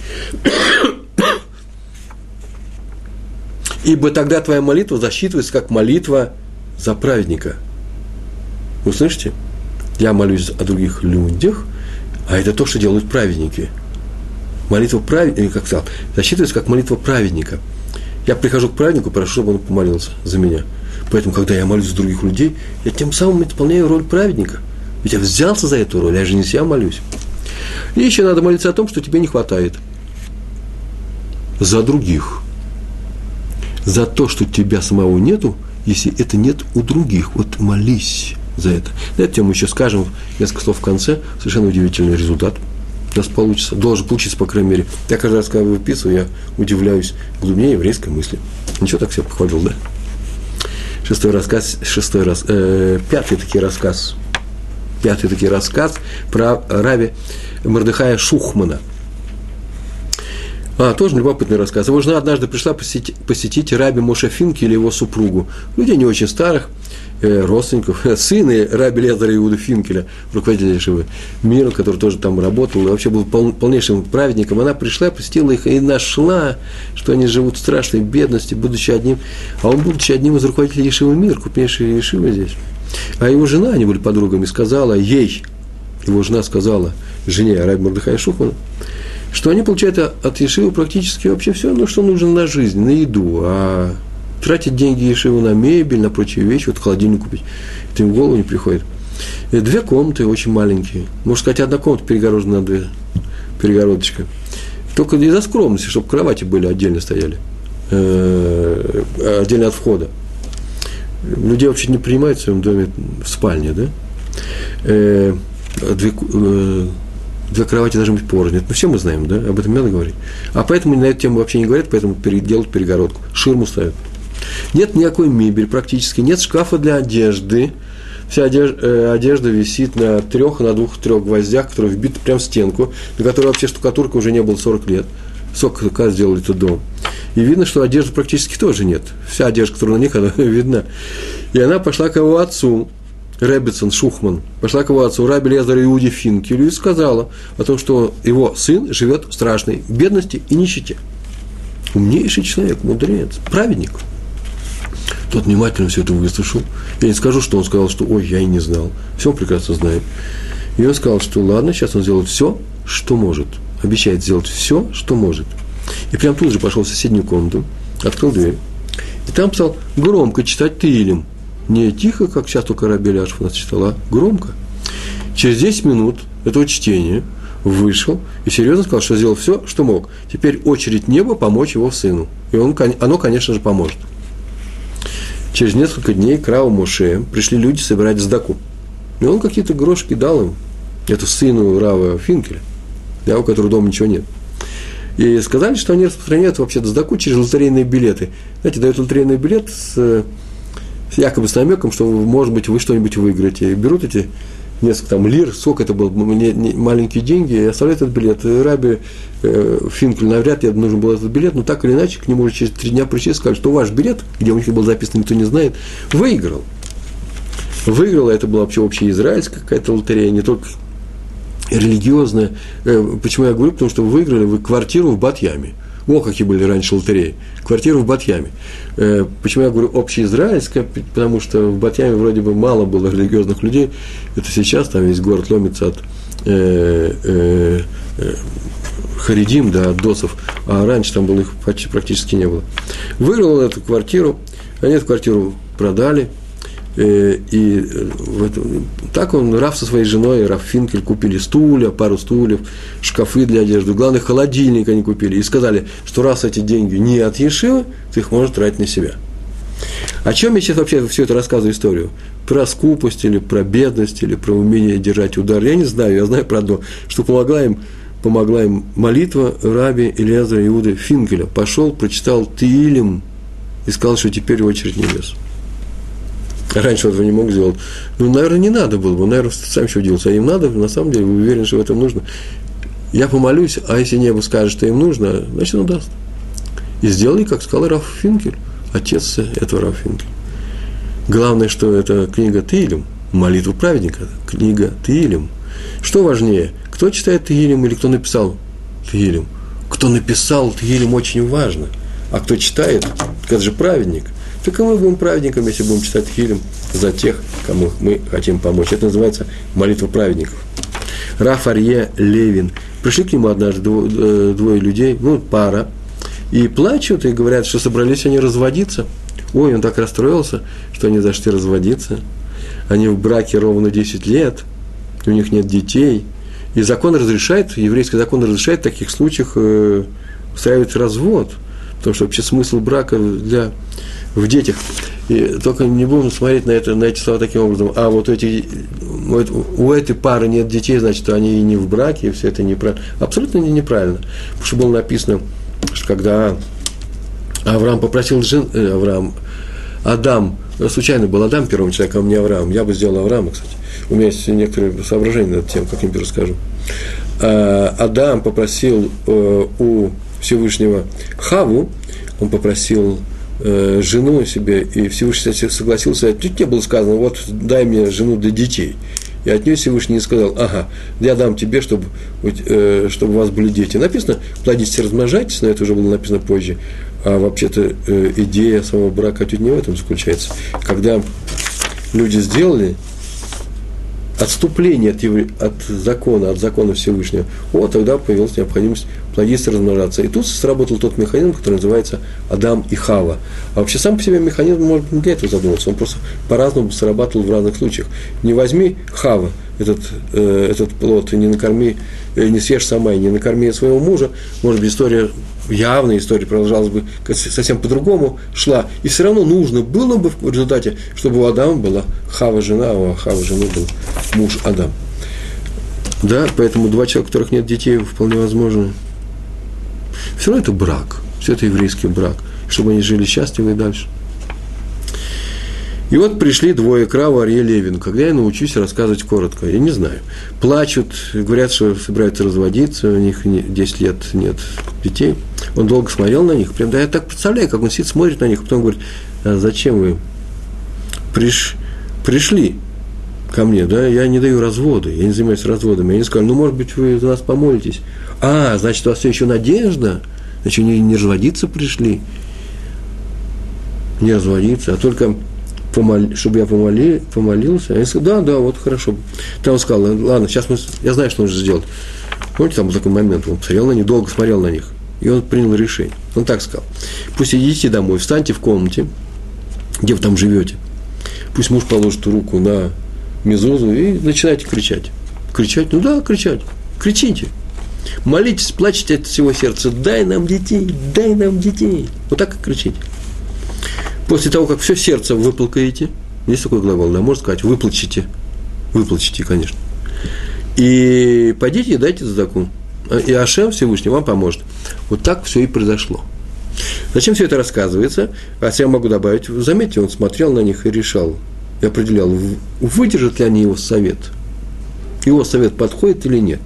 Ибо тогда твоя молитва засчитывается как молитва за праведника – вы слышите? Я молюсь о других людях, а это то, что делают праведники. Молитва праведника, как сказал, засчитывается как молитва праведника. Я прихожу к праведнику, прошу, чтобы он помолился за меня. Поэтому, когда я молюсь за других людей, я тем самым исполняю роль праведника. Ведь я взялся за эту роль, я же не себя молюсь. И еще надо молиться о том, что тебе не хватает. За других. За то, что тебя самого нету, если это нет у других. Вот молись за это. На эту тему еще скажем несколько слов в конце. Совершенно удивительный результат у нас получится, должен получиться, по крайней мере. Я каждый раз, когда выписываю, я удивляюсь глубине еврейской мысли. Ничего так себя похвалил, да? Шестой рассказ, шестой раз, э, пятый таки рассказ, пятый таки рассказ про Рави Мордыхая Шухмана. А, тоже любопытный рассказ. Его жена однажды пришла посетить, посетить Раби Моша Финки или его супругу. Людей не очень старых, родственников, сына Раби Лезара Иуда Финкеля, руководителя Мира, который тоже там работал, и вообще был пол, полнейшим праведником, она пришла, посетила их и нашла, что они живут в страшной бедности, будучи одним, а он, будучи одним из руководителей Ешивы Мир, крупнейшей Ешивы здесь. А его жена, они были подругами, сказала ей, его жена сказала жене Раби Мордыхая Шухмана, что они получают от Ешивы практически вообще все, ну, что нужно на жизнь, на еду, а тратить деньги Ешиву на мебель, на прочие вещи, вот холодильник купить, это им в голову не приходит. И две комнаты очень маленькие. Можно сказать, одна комната перегорожена на две, перегородочка. Только из-за скромности, чтобы кровати были отдельно стояли, э, отдельно от входа. Людей вообще не принимают в своем доме в спальне, да? Э, две, э, две кровати должны быть порознь. Это все мы знаем, да? Об этом надо говорить. А поэтому на эту тему вообще не говорят, поэтому делают перегородку. Ширму ставят. Нет никакой мебели практически, нет шкафа для одежды. Вся одежда, э, одежда висит на трех, на двух-трех гвоздях, которые вбиты прямо в стенку, на которой вообще штукатурка уже не было 40 лет. Сколько как сделали этот дом. И видно, что одежды практически тоже нет. Вся одежда, которая на них, она видна. И она пошла к его отцу, Реббитсон Шухман, пошла к его отцу Раби Лезару Иуде Финкелю и сказала о том, что его сын живет в страшной бедности и нищете. Умнейший человек, мудрец, праведник. Тот внимательно все это выслушал. Я не скажу, что он сказал, что ой, я и не знал. Все он прекрасно знает. И он сказал, что ладно, сейчас он сделает все, что может. Обещает сделать все, что может. И прям тут же пошел в соседнюю комнату, открыл дверь. И там стал громко читать Тилем – не тихо, как сейчас только Раби у нас читал, а громко. Через 10 минут этого чтения вышел и серьезно сказал, что сделал все, что мог. Теперь очередь неба помочь его сыну. И он, оно, конечно же, поможет. Через несколько дней к Раву Моше пришли люди собирать сдаку. И он какие-то грошки дал им. Это сыну Рава Финкеля, да, у которого дома ничего нет. И сказали, что они распространяют вообще-то сдаку через лотерейные билеты. Знаете, дают лотерейный билет с якобы с намеком, что, может быть, вы что-нибудь выиграете. И берут эти несколько там лир, сколько это было, не, не, маленькие деньги, и оставляют этот билет. Раби э, Финкель, навряд ли нужен был этот билет, но так или иначе, к нему уже через три дня пришли и сказали, что ваш билет, где у них был записан, никто не знает, выиграл. Выиграла, это была вообще общеизраильская какая-то лотерея, не только религиозная. Э, почему я говорю? Потому что вы выиграли вы квартиру в Батьяме. О, какие были раньше лотереи. Квартиру в Батьяме. Э, почему я говорю общеизраильская? Потому что в Батьяме вроде бы мало было религиозных людей. Это сейчас там весь город ломится от э, э, э, Харидим, да, от досов, а раньше там было их практически не было. Выиграл эту квартиру, они эту квартиру продали, и э, вот, так он, Раф со своей женой, Раф Финкель, купили стулья, пару стульев, шкафы для одежды, главное, холодильник они купили. И сказали, что раз эти деньги не от Ешивы, то их можно тратить на себя. О чем я сейчас вообще все это рассказываю историю? Про скупость или про бедность, или про умение держать удар. Я не знаю, я знаю про одно, что помогла им, помогла им молитва раби Илиазра Иуды Финкеля. Пошел, прочитал Тиилим и сказал, что теперь очередь небес. Раньше этого не мог сделать. Ну, наверное, не надо было бы. Наверное, сам еще удивился. А им надо, на самом деле, вы уверены, что в этом нужно. Я помолюсь, а если небо скажет, что им нужно, значит, он даст. И сделали, как сказал Раф Финкель, отец этого Раф Финкель. Главное, что это книга Тилем, молитва праведника, книга Тилем. Что важнее, кто читает Тилем или кто написал Тилем? Кто написал Тилем очень важно, а кто читает, это же праведник. Так и мы будем праведниками, если будем читать Хилем за тех, кому мы хотим помочь. Это называется молитва праведников. Раф Арье Левин. Пришли к нему однажды двое, двое людей, ну, пара, и плачут, и говорят, что собрались они разводиться. Ой, он так расстроился, что они зашли разводиться. Они в браке ровно 10 лет, у них нет детей. И закон разрешает, еврейский закон разрешает в таких случаях э, устраивать развод. Потому что вообще смысл брака для в детях. И только не будем смотреть на, это, на эти слова таким образом. А вот эти, вот у этой пары нет детей, значит, они и не в браке, и все это неправильно. Абсолютно неправильно. Потому что было написано, что когда Авраам попросил жен, э, Авраам, Адам, случайно был Адам первым человеком, а не Авраам. Я бы сделал Авраама, кстати. У меня есть некоторые соображения над тем, как им расскажу. А, Адам попросил э, у Всевышнего Хаву, он попросил э, жену себе, и Всевышний согласился, чуть не было сказано, вот дай мне жену для детей. И от нее Всевышний сказал, ага, я дам тебе, чтобы, э, чтобы у вас были дети. Написано, плодитесь, размножайтесь, но это уже было написано позже. А вообще-то э, идея самого брака чуть не в этом заключается. Когда люди сделали отступление от, евре... от закона, от закона Всевышнего, вот тогда появилась необходимость плодиться, размножаться. И тут сработал тот механизм, который называется Адам и Хава. А вообще сам по себе механизм может не для этого задуматься, он просто по-разному срабатывал в разных случаях. Не возьми Хава, этот, э, этот плод, и не накорми, э, не съешь сама, и не накорми своего мужа, может быть, история явная история продолжалась бы совсем по-другому, шла. И все равно нужно было бы в результате, чтобы у Адама была Хава жена, а у Хава жены был муж Адам. Да, поэтому два человека, у которых нет детей, вполне возможно. Все равно это брак. Все это еврейский брак. Чтобы они жили счастливо и дальше. И вот пришли двое Крава, Арье Левин. Когда я научусь рассказывать коротко? Я не знаю. Плачут, говорят, что собираются разводиться, у них 10 лет нет детей. Он долго смотрел на них. Прям, да я так представляю, как он сидит, смотрит на них, потом говорит, а зачем вы приш, пришли ко мне, да, я не даю разводы, я не занимаюсь разводами. Они сказали, ну, может быть, вы за нас помолитесь. А, значит, у вас все еще надежда, значит, не, не разводиться пришли. Не разводиться, а только помол... чтобы я помоли... помолился. Я сказал, да, да, вот хорошо. Там он сказал, ладно, сейчас мы... я знаю, что нужно сделать. Помните, там был такой момент, он посмотрел на них, долго смотрел на них. И он принял решение. Он так сказал. Пусть идите домой, встаньте в комнате, где вы там живете. Пусть муж положит руку на мезузу и начинайте кричать. Кричать? Ну да, кричать. Кричите. Молитесь, плачьте от всего сердца. Дай нам детей, дай нам детей. Вот так и кричите. После того, как все сердце выплакаете, есть такой глагол, да, можно сказать, выплачете. Выплачете, конечно. И пойдите и дайте задаку. И Ашем Всевышний вам поможет. Вот так все и произошло. Зачем все это рассказывается? А я могу добавить, заметьте, он смотрел на них и решал, и определял, выдержат ли они его совет. Его совет подходит или нет.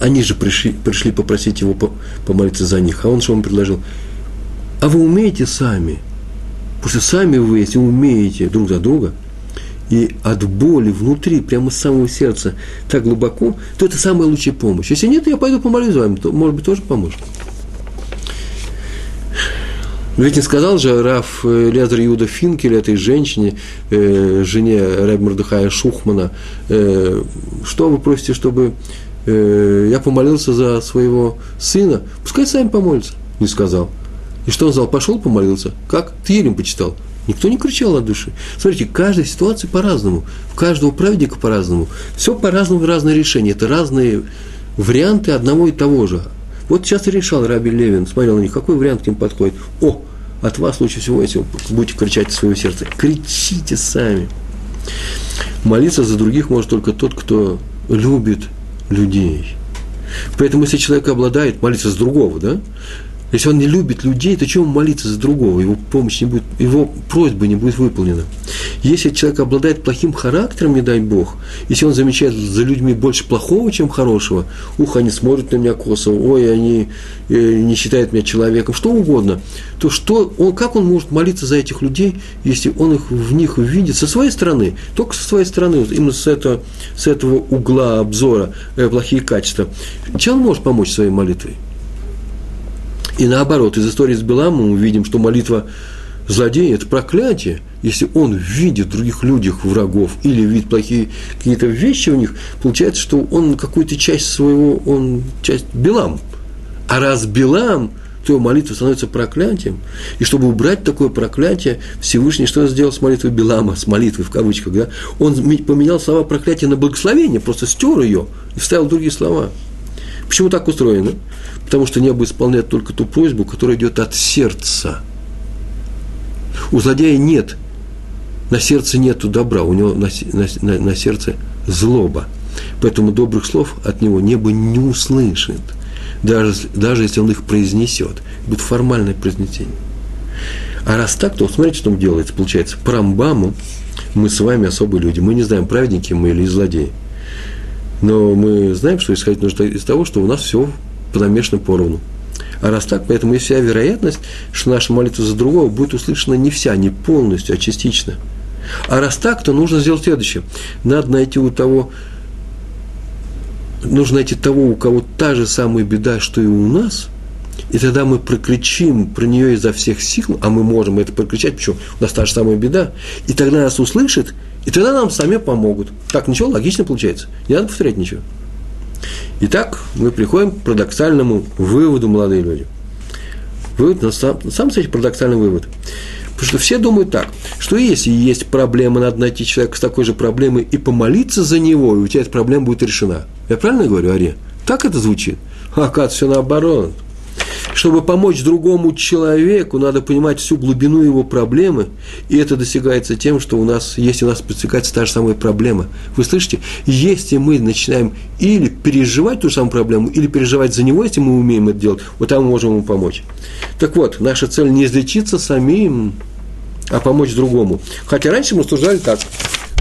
Они же пришли, пришли попросить его помолиться за них, а он что ему предложил? А вы умеете сами, потому что сами вы, если умеете друг за друга, и от боли внутри, прямо с самого сердца, так глубоко, то это самая лучшая помощь. Если нет, я пойду помолюсь за вами, то, может быть, тоже поможет. Ведь не сказал же Раф э, Лезер Иуда Финкель этой женщине, э, жене Рэб Мордыхая Шухмана, э, что вы просите, чтобы э, я помолился за своего сына? Пускай сами помолятся. Не сказал. И что он сказал? Пошел, помолился. Как? Тилем почитал. Никто не кричал от души. Смотрите, каждая ситуация по-разному. В каждого праведника по-разному. Все по-разному, разные решения. Это разные варианты одного и того же. Вот сейчас и решал Раби Левин, смотрел на них, какой вариант к ним подходит. О, от вас лучше всего, если вы будете кричать из своего сердца. Кричите сами. Молиться за других может только тот, кто любит людей. Поэтому, если человек обладает, молиться за другого, да, если он не любит людей, то чему молиться за другого? Его помощь не будет, его просьба не будет выполнена. Если человек обладает плохим характером, не дай Бог, если он замечает за людьми больше плохого, чем хорошего, ух, они смотрят на меня косо, ой, они э, не считают меня человеком, что угодно, то что он, как он может молиться за этих людей, если он их в них видит со своей стороны, только со своей стороны, именно с этого, с этого угла обзора э, плохие качества. Чем он может помочь своей молитвой? И наоборот, из истории с Беламом мы видим, что молитва злодея – это проклятие. Если он видит в других людях врагов или видит плохие какие-то вещи у них, получается, что он какую-то часть своего, он часть Белам. А раз Белам, то его молитва становится проклятием. И чтобы убрать такое проклятие, Всевышний что сделал с молитвой Белама, с молитвой в кавычках, да? Он поменял слова проклятия на благословение, просто стер ее и вставил другие слова. Почему так устроено? Потому что небо исполняет только ту просьбу, которая идет от сердца. У злодея нет, на сердце нету добра, у него на, на, на сердце злоба. Поэтому добрых слов от него небо не услышит, даже, даже если он их произнесет. Будет формальное произнесение. А раз так, то смотрите, что он делает. Получается, по Рамбаму мы с вами особые люди. Мы не знаем, праведники мы или злодеи. Но мы знаем, что исходить нужно из того, что у нас все подомешано поровну. А раз так, поэтому есть вся вероятность, что наша молитва за другого будет услышана не вся, не полностью, а частично. А раз так, то нужно сделать следующее. Надо найти у того, нужно найти того, у кого та же самая беда, что и у нас, и тогда мы прокричим про нее изо всех сил, а мы можем это прокричать, почему у нас та же самая беда, и тогда нас услышит, и тогда нам сами помогут. Так, ничего, логично получается. Не надо повторять ничего. Итак, мы приходим к парадоксальному выводу, молодые люди. Вывод, на самом, на самом деле, парадоксальный вывод. Потому что все думают так, что если есть проблема, надо найти человека с такой же проблемой и помолиться за него, и у тебя эта проблема будет решена. Я правильно говорю, Ари? Так это звучит? А оказывается, все наоборот. Чтобы помочь другому человеку, надо понимать всю глубину его проблемы, и это достигается тем, что у нас, если у нас подсекается та же самая проблема. Вы слышите? Если мы начинаем или переживать ту самую проблему, или переживать за него, если мы умеем это делать, вот там мы можем ему помочь. Так вот, наша цель не излечиться самим, а помочь другому. Хотя раньше мы рассуждали так.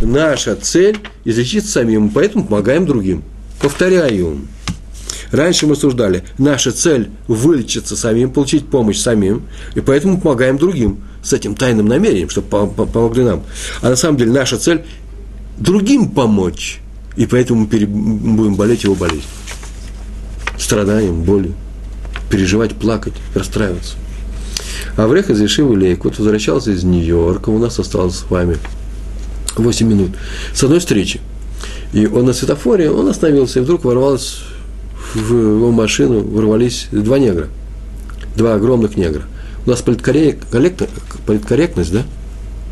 Наша цель – излечиться самим, поэтому помогаем другим. Повторяю. Раньше мы рассуждали, наша цель – вылечиться самим, получить помощь самим, и поэтому помогаем другим с этим тайным намерением, чтобы помогли нам. А на самом деле наша цель – другим помочь, и поэтому мы будем болеть его болеть. Страданием, болью, переживать, плакать, расстраиваться. Аврех из Ешивы вот возвращался из Нью-Йорка, у нас осталось с вами 8 минут, с одной встречи. И он на светофоре, он остановился, и вдруг ворвалось в его машину, ворвались два негра, два огромных негра. У нас политкорректность, да?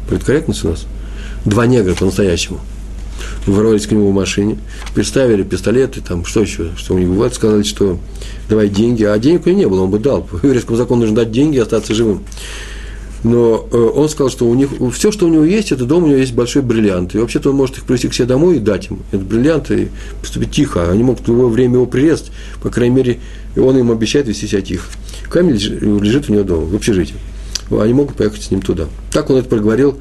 Политкорректность у нас. Два негра по-настоящему – ворвались к нему в машине, представили пистолеты, там, что еще, что у них бывает, сказали, что давай деньги, а денег у него не было, он бы дал. По еврейскому закону нужно дать деньги и остаться живым. Но э, он сказал, что у них все, что у него есть, это дом, у него есть большой бриллиант. И вообще-то он может их привести к себе домой и дать им этот бриллиант и поступить тихо. Они могут в любое время его прирезать, по крайней мере, и он им обещает вести себя тихо. Камень лежит у него дома, в общежитии. Они могут поехать с ним туда. Так он это проговорил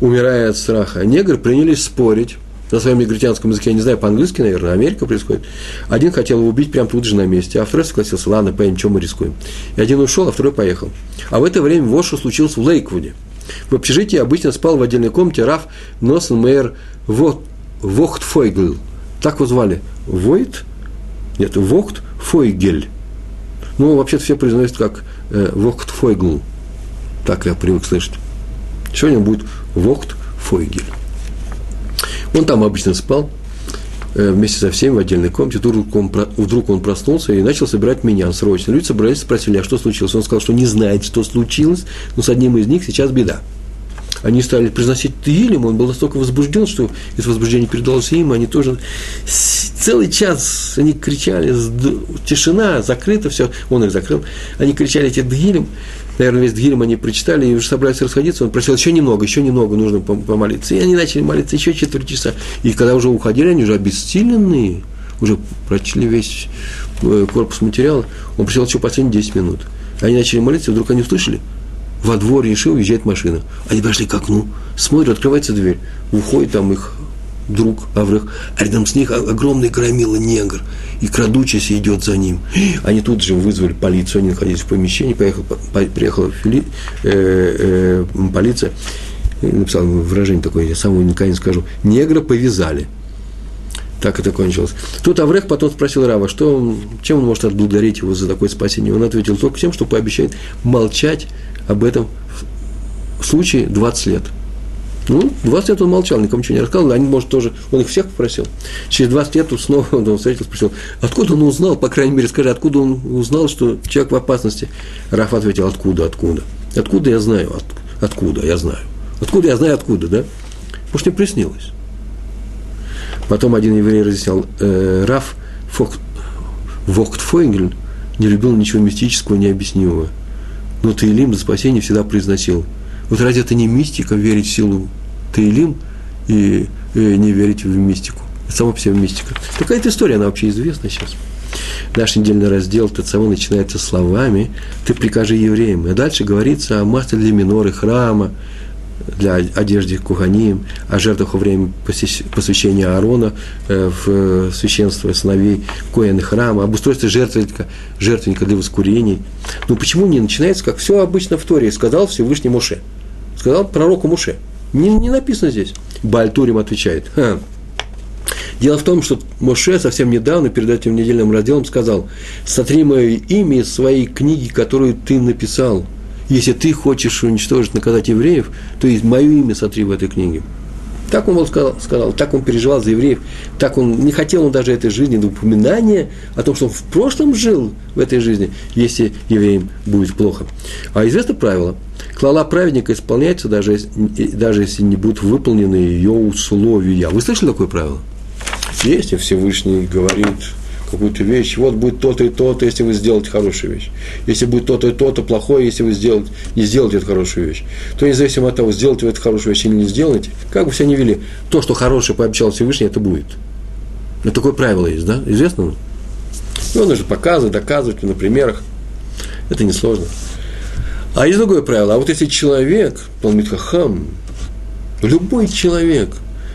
умирая от страха. Негры принялись спорить на своем негритянском языке, я не знаю, по-английски, наверное, Америка происходит. Один хотел его убить прямо тут же на месте, а второй согласился, ладно, поедем, чем мы рискуем. И один ушел, а второй поехал. А в это время вот что случилось в Лейквуде. В общежитии обычно спал в отдельной комнате Раф Носенмейер Вохтфойгл. Так его звали. Войт? Нет, Вохтфойгель. Ну, вообще-то все произносят как э, Вохтфойгл. Так я привык слышать. Сегодня будет Вохт Фойгель. Он там обычно спал, э, вместе со всеми в отдельной комнате. Вдруг он, вдруг он проснулся и начал собирать меня срочно. Люди собрались, спросили, а что случилось? Он сказал, что не знает, что случилось, но с одним из них сейчас беда. Они стали произносить Тилим, он был настолько возбужден, что это возбуждение передалось им, они тоже целый час они кричали, тишина, закрыто все, он их закрыл, они кричали эти Дгилем, наверное, весь Дгилем они прочитали и уже собрались расходиться, он просил еще немного, еще немного нужно помолиться. И они начали молиться еще четверть часа. И когда уже уходили, они уже обессиленные, уже прочли весь э, корпус материала, он просил еще последние 10 минут. Они начали молиться, и вдруг они услышали, во двор решил, уезжает машина. Они пошли к окну, смотрят, открывается дверь, выходит там их друг Аврех, а рядом с них огромный громила негр, и крадучись идет за ним. Они тут же вызвали полицию, они находились в помещении, поехал, по, приехала фили, э, э, полиция, написал выражение такое, я сам никогда не скажу, негра повязали. Так это кончилось. Тут Аврех потом спросил Рава, что он, чем он может отблагодарить его за такое спасение. Он ответил только тем, что пообещает молчать об этом в случае 20 лет – ну, 20 лет он молчал, никому ничего не рассказывал, они, может, тоже, он их всех попросил. Через 20 лет снова он встретил, спросил, откуда он узнал, по крайней мере, скажи, откуда он узнал, что человек в опасности? Раф ответил, откуда, откуда? Откуда я знаю, от, откуда я знаю? Откуда я знаю, откуда, да? Может, мне приснилось. Потом один еврей разъяснял, э, Раф Вохтфойнгель не любил ничего мистического, необъяснимого. Но Таилим за спасение всегда произносил. Вот ради это не мистика верить в силу Таилим и, и не верить в мистику. Это само по себе мистика. Такая эта история, она вообще известна сейчас. Наш недельный раздел ТЦВ начинается словами «Ты прикажи евреям». И дальше говорится о масле для миноры, храма, для одежды куханим, о жертвах во время посвящения Аарона э, в священство сыновей Коэн храма, об устройстве жертвенника, жертвенника для воскурений. Ну почему не начинается, как все обычно в Торе, сказал Всевышний Моше – Сказал пророку Муше. Не, не написано здесь. Бальтурим отвечает. Ха. Дело в том, что Моше совсем недавно, перед этим недельным разделом, сказал, «Сотри мое имя из своей книги, которую ты написал. Если ты хочешь уничтожить, наказать евреев, то и мое имя сотри в этой книге». Так он сказал, сказал, так он переживал за евреев, так он не хотел он даже этой жизни, упоминания о том, что он в прошлом жил в этой жизни, если евреям будет плохо. А известно правило – Клала праведника исполняется, даже, даже если не будут выполнены ее условия. Вы слышали такое правило? Если Всевышний говорит какую-то вещь, вот будет то-то и то-то, если вы сделаете хорошую вещь. Если будет то-то и то-то плохое, если вы сделаете, не сделаете эту хорошую вещь. То независимо от того, сделаете вы эту хорошую вещь или не сделаете, как бы все ни вели, то, что хорошее пообещал Всевышний, это будет. Это такое правило есть, да? Известно? Его нужно показывать, доказывать на примерах. Это несложно. А есть другое правило. А вот если человек, Талмит Хахам, любой человек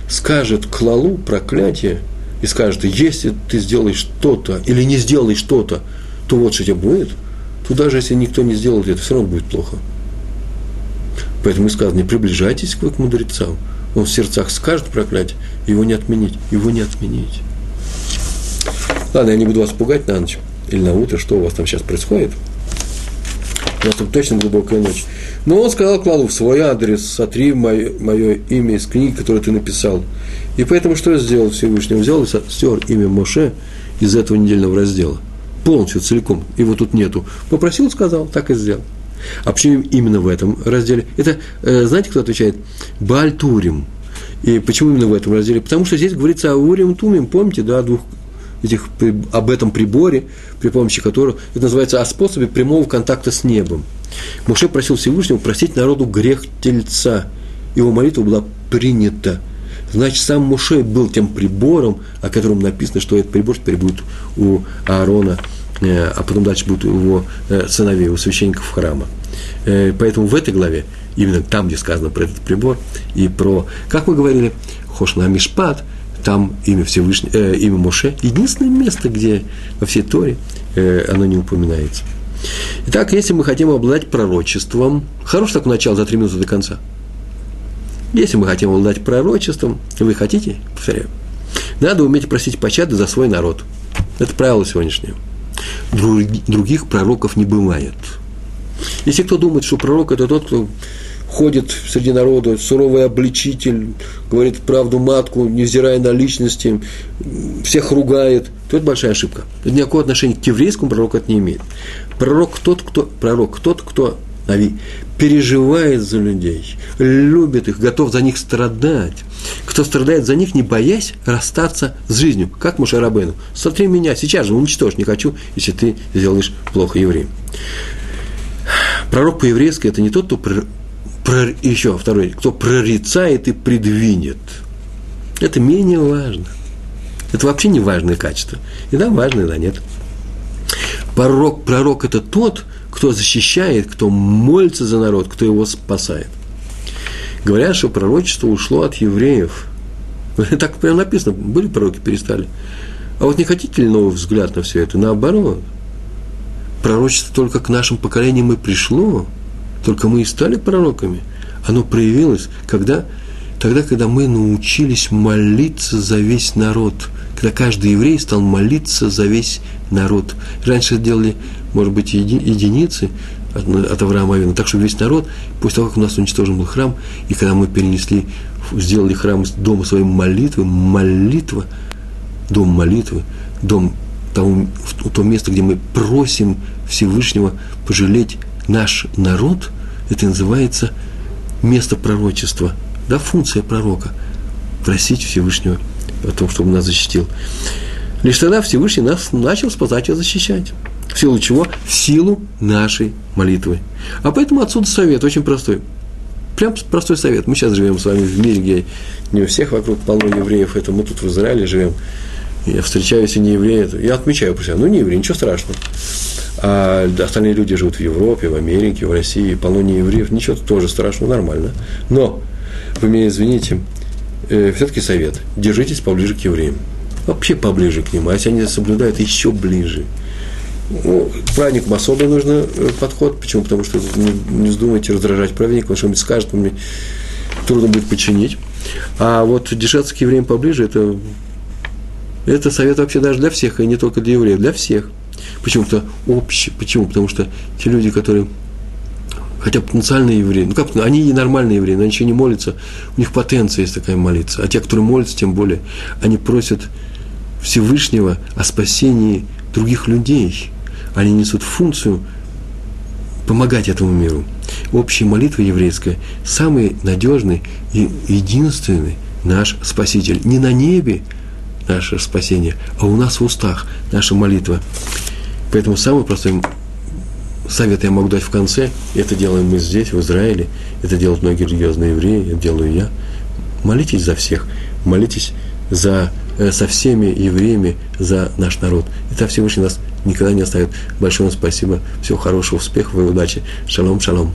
скажет клалу, проклятие, и скажет, если ты сделаешь что-то или не сделаешь что-то, то вот что тебе будет, то даже если никто не сделает это, все равно будет плохо. Поэтому и сказано, не приближайтесь к мудрецам. Он в сердцах скажет проклятие, его не отменить, его не отменить. Ладно, я не буду вас пугать на ночь или на утро, что у вас там сейчас происходит. У нас там точно глубокая ночь. Но он сказал Клалу в свой адрес, сотри мое, мое имя из книги, которую ты написал. И поэтому что сделал Всевышний? Он взял и стер имя Моше из этого недельного раздела. Полностью, целиком. Его тут нету. Попросил, сказал, так и сделал. А почему именно в этом разделе? Это, э, знаете, кто отвечает? Бальтурим. И почему именно в этом разделе? Потому что здесь говорится о Урим Тумим, помните, да, двух этих, об этом приборе, при помощи которого, это называется о способе прямого контакта с небом. Муше просил Всевышнего простить народу грех тельца. Его молитва была принята. Значит, сам Муше был тем прибором, о котором написано, что этот прибор теперь будет у Аарона, э, а потом дальше будет у его э, сыновей, у священников храма. Э, поэтому в этой главе, именно там, где сказано про этот прибор, и про, как мы говорили, Хошна Мишпат – там имя Всевышнего, э, имя Моше, единственное место, где во всей Торе э, оно не упоминается. Итак, если мы хотим обладать пророчеством, хорошее такое начало за три минуты до конца. Если мы хотим обладать пророчеством, вы хотите, повторяю, надо уметь просить пощады за свой народ. Это правило сегодняшнее. Других пророков не бывает. Если кто думает, что пророк это тот, кто ходит среди народа, суровый обличитель, говорит правду матку, невзирая на личности, всех ругает, то это большая ошибка. Это никакого отношения к еврейскому пророку это не имеет. Пророк тот, кто, пророк тот, кто Нави, переживает за людей, любит их, готов за них страдать. Кто страдает за них, не боясь расстаться с жизнью, как Мушарабену. Смотри меня, сейчас же уничтожь, не хочу, если ты сделаешь плохо евреям. Пророк по-еврейски – это не тот, кто про, еще второй, кто прорицает и предвинет. Это менее важно. Это вообще не важное качество. И да, важно, и да, нет. Пророк, пророк – это тот, кто защищает, кто молится за народ, кто его спасает. Говорят, что пророчество ушло от евреев. Так прямо написано, были пророки, перестали. А вот не хотите ли новый взгляд на все это? Наоборот. Пророчество только к нашим поколениям и пришло – только мы и стали пророками. Оно проявилось, когда, тогда, когда мы научились молиться за весь народ. Когда каждый еврей стал молиться за весь народ. Раньше делали, может быть, еди, единицы от, Авраама Авина, так что весь народ, после того, как у нас уничтожен был храм, и когда мы перенесли, сделали храм из дома своей молитвы, молитва, дом молитвы, дом того, то место, где мы просим Всевышнего пожалеть наш народ, это называется место пророчества, да, функция пророка – просить Всевышнего о том, чтобы нас защитил. Лишь тогда Всевышний нас начал спасать и защищать. В силу чего? В силу нашей молитвы. А поэтому отсюда совет очень простой. Прям простой совет. Мы сейчас живем с вами в мире, где не у всех вокруг полно евреев, это мы тут в Израиле живем. Я встречаюсь и не евреи, я отмечаю про себя, ну не евреи, ничего страшного а остальные люди живут в Европе, в Америке, в России, полно евреев, ничего тоже страшного, нормально. Но, вы меня извините, э, все-таки совет, держитесь поближе к евреям. Вообще поближе к ним, а если они соблюдают, еще ближе. Ну, праведникам особо нужно э, подход. Почему? Потому что не, не вздумайте раздражать праведника, он что-нибудь скажет, мне трудно будет починить. А вот держаться к евреям поближе, это, это совет вообще даже для всех, и не только для евреев, для всех – почему-то общее. Почему? Потому что те люди, которые хотя потенциальные евреи, ну как, они и нормальные евреи, но они еще не молятся, у них потенция есть такая молиться. А те, которые молятся, тем более, они просят Всевышнего о спасении других людей. Они несут функцию помогать этому миру. Общая молитва еврейская – самый надежный и единственный наш Спаситель. Не на небе, наше спасение, а у нас в устах наша молитва. Поэтому самый простой совет я могу дать в конце, это делаем мы здесь, в Израиле, это делают многие религиозные евреи, это делаю я. Молитесь за всех, молитесь за, э, со всеми евреями за наш народ. И так Всевышний нас никогда не оставит. Большое вам спасибо, всего хорошего, успехов и удачи. Шалом, шалом.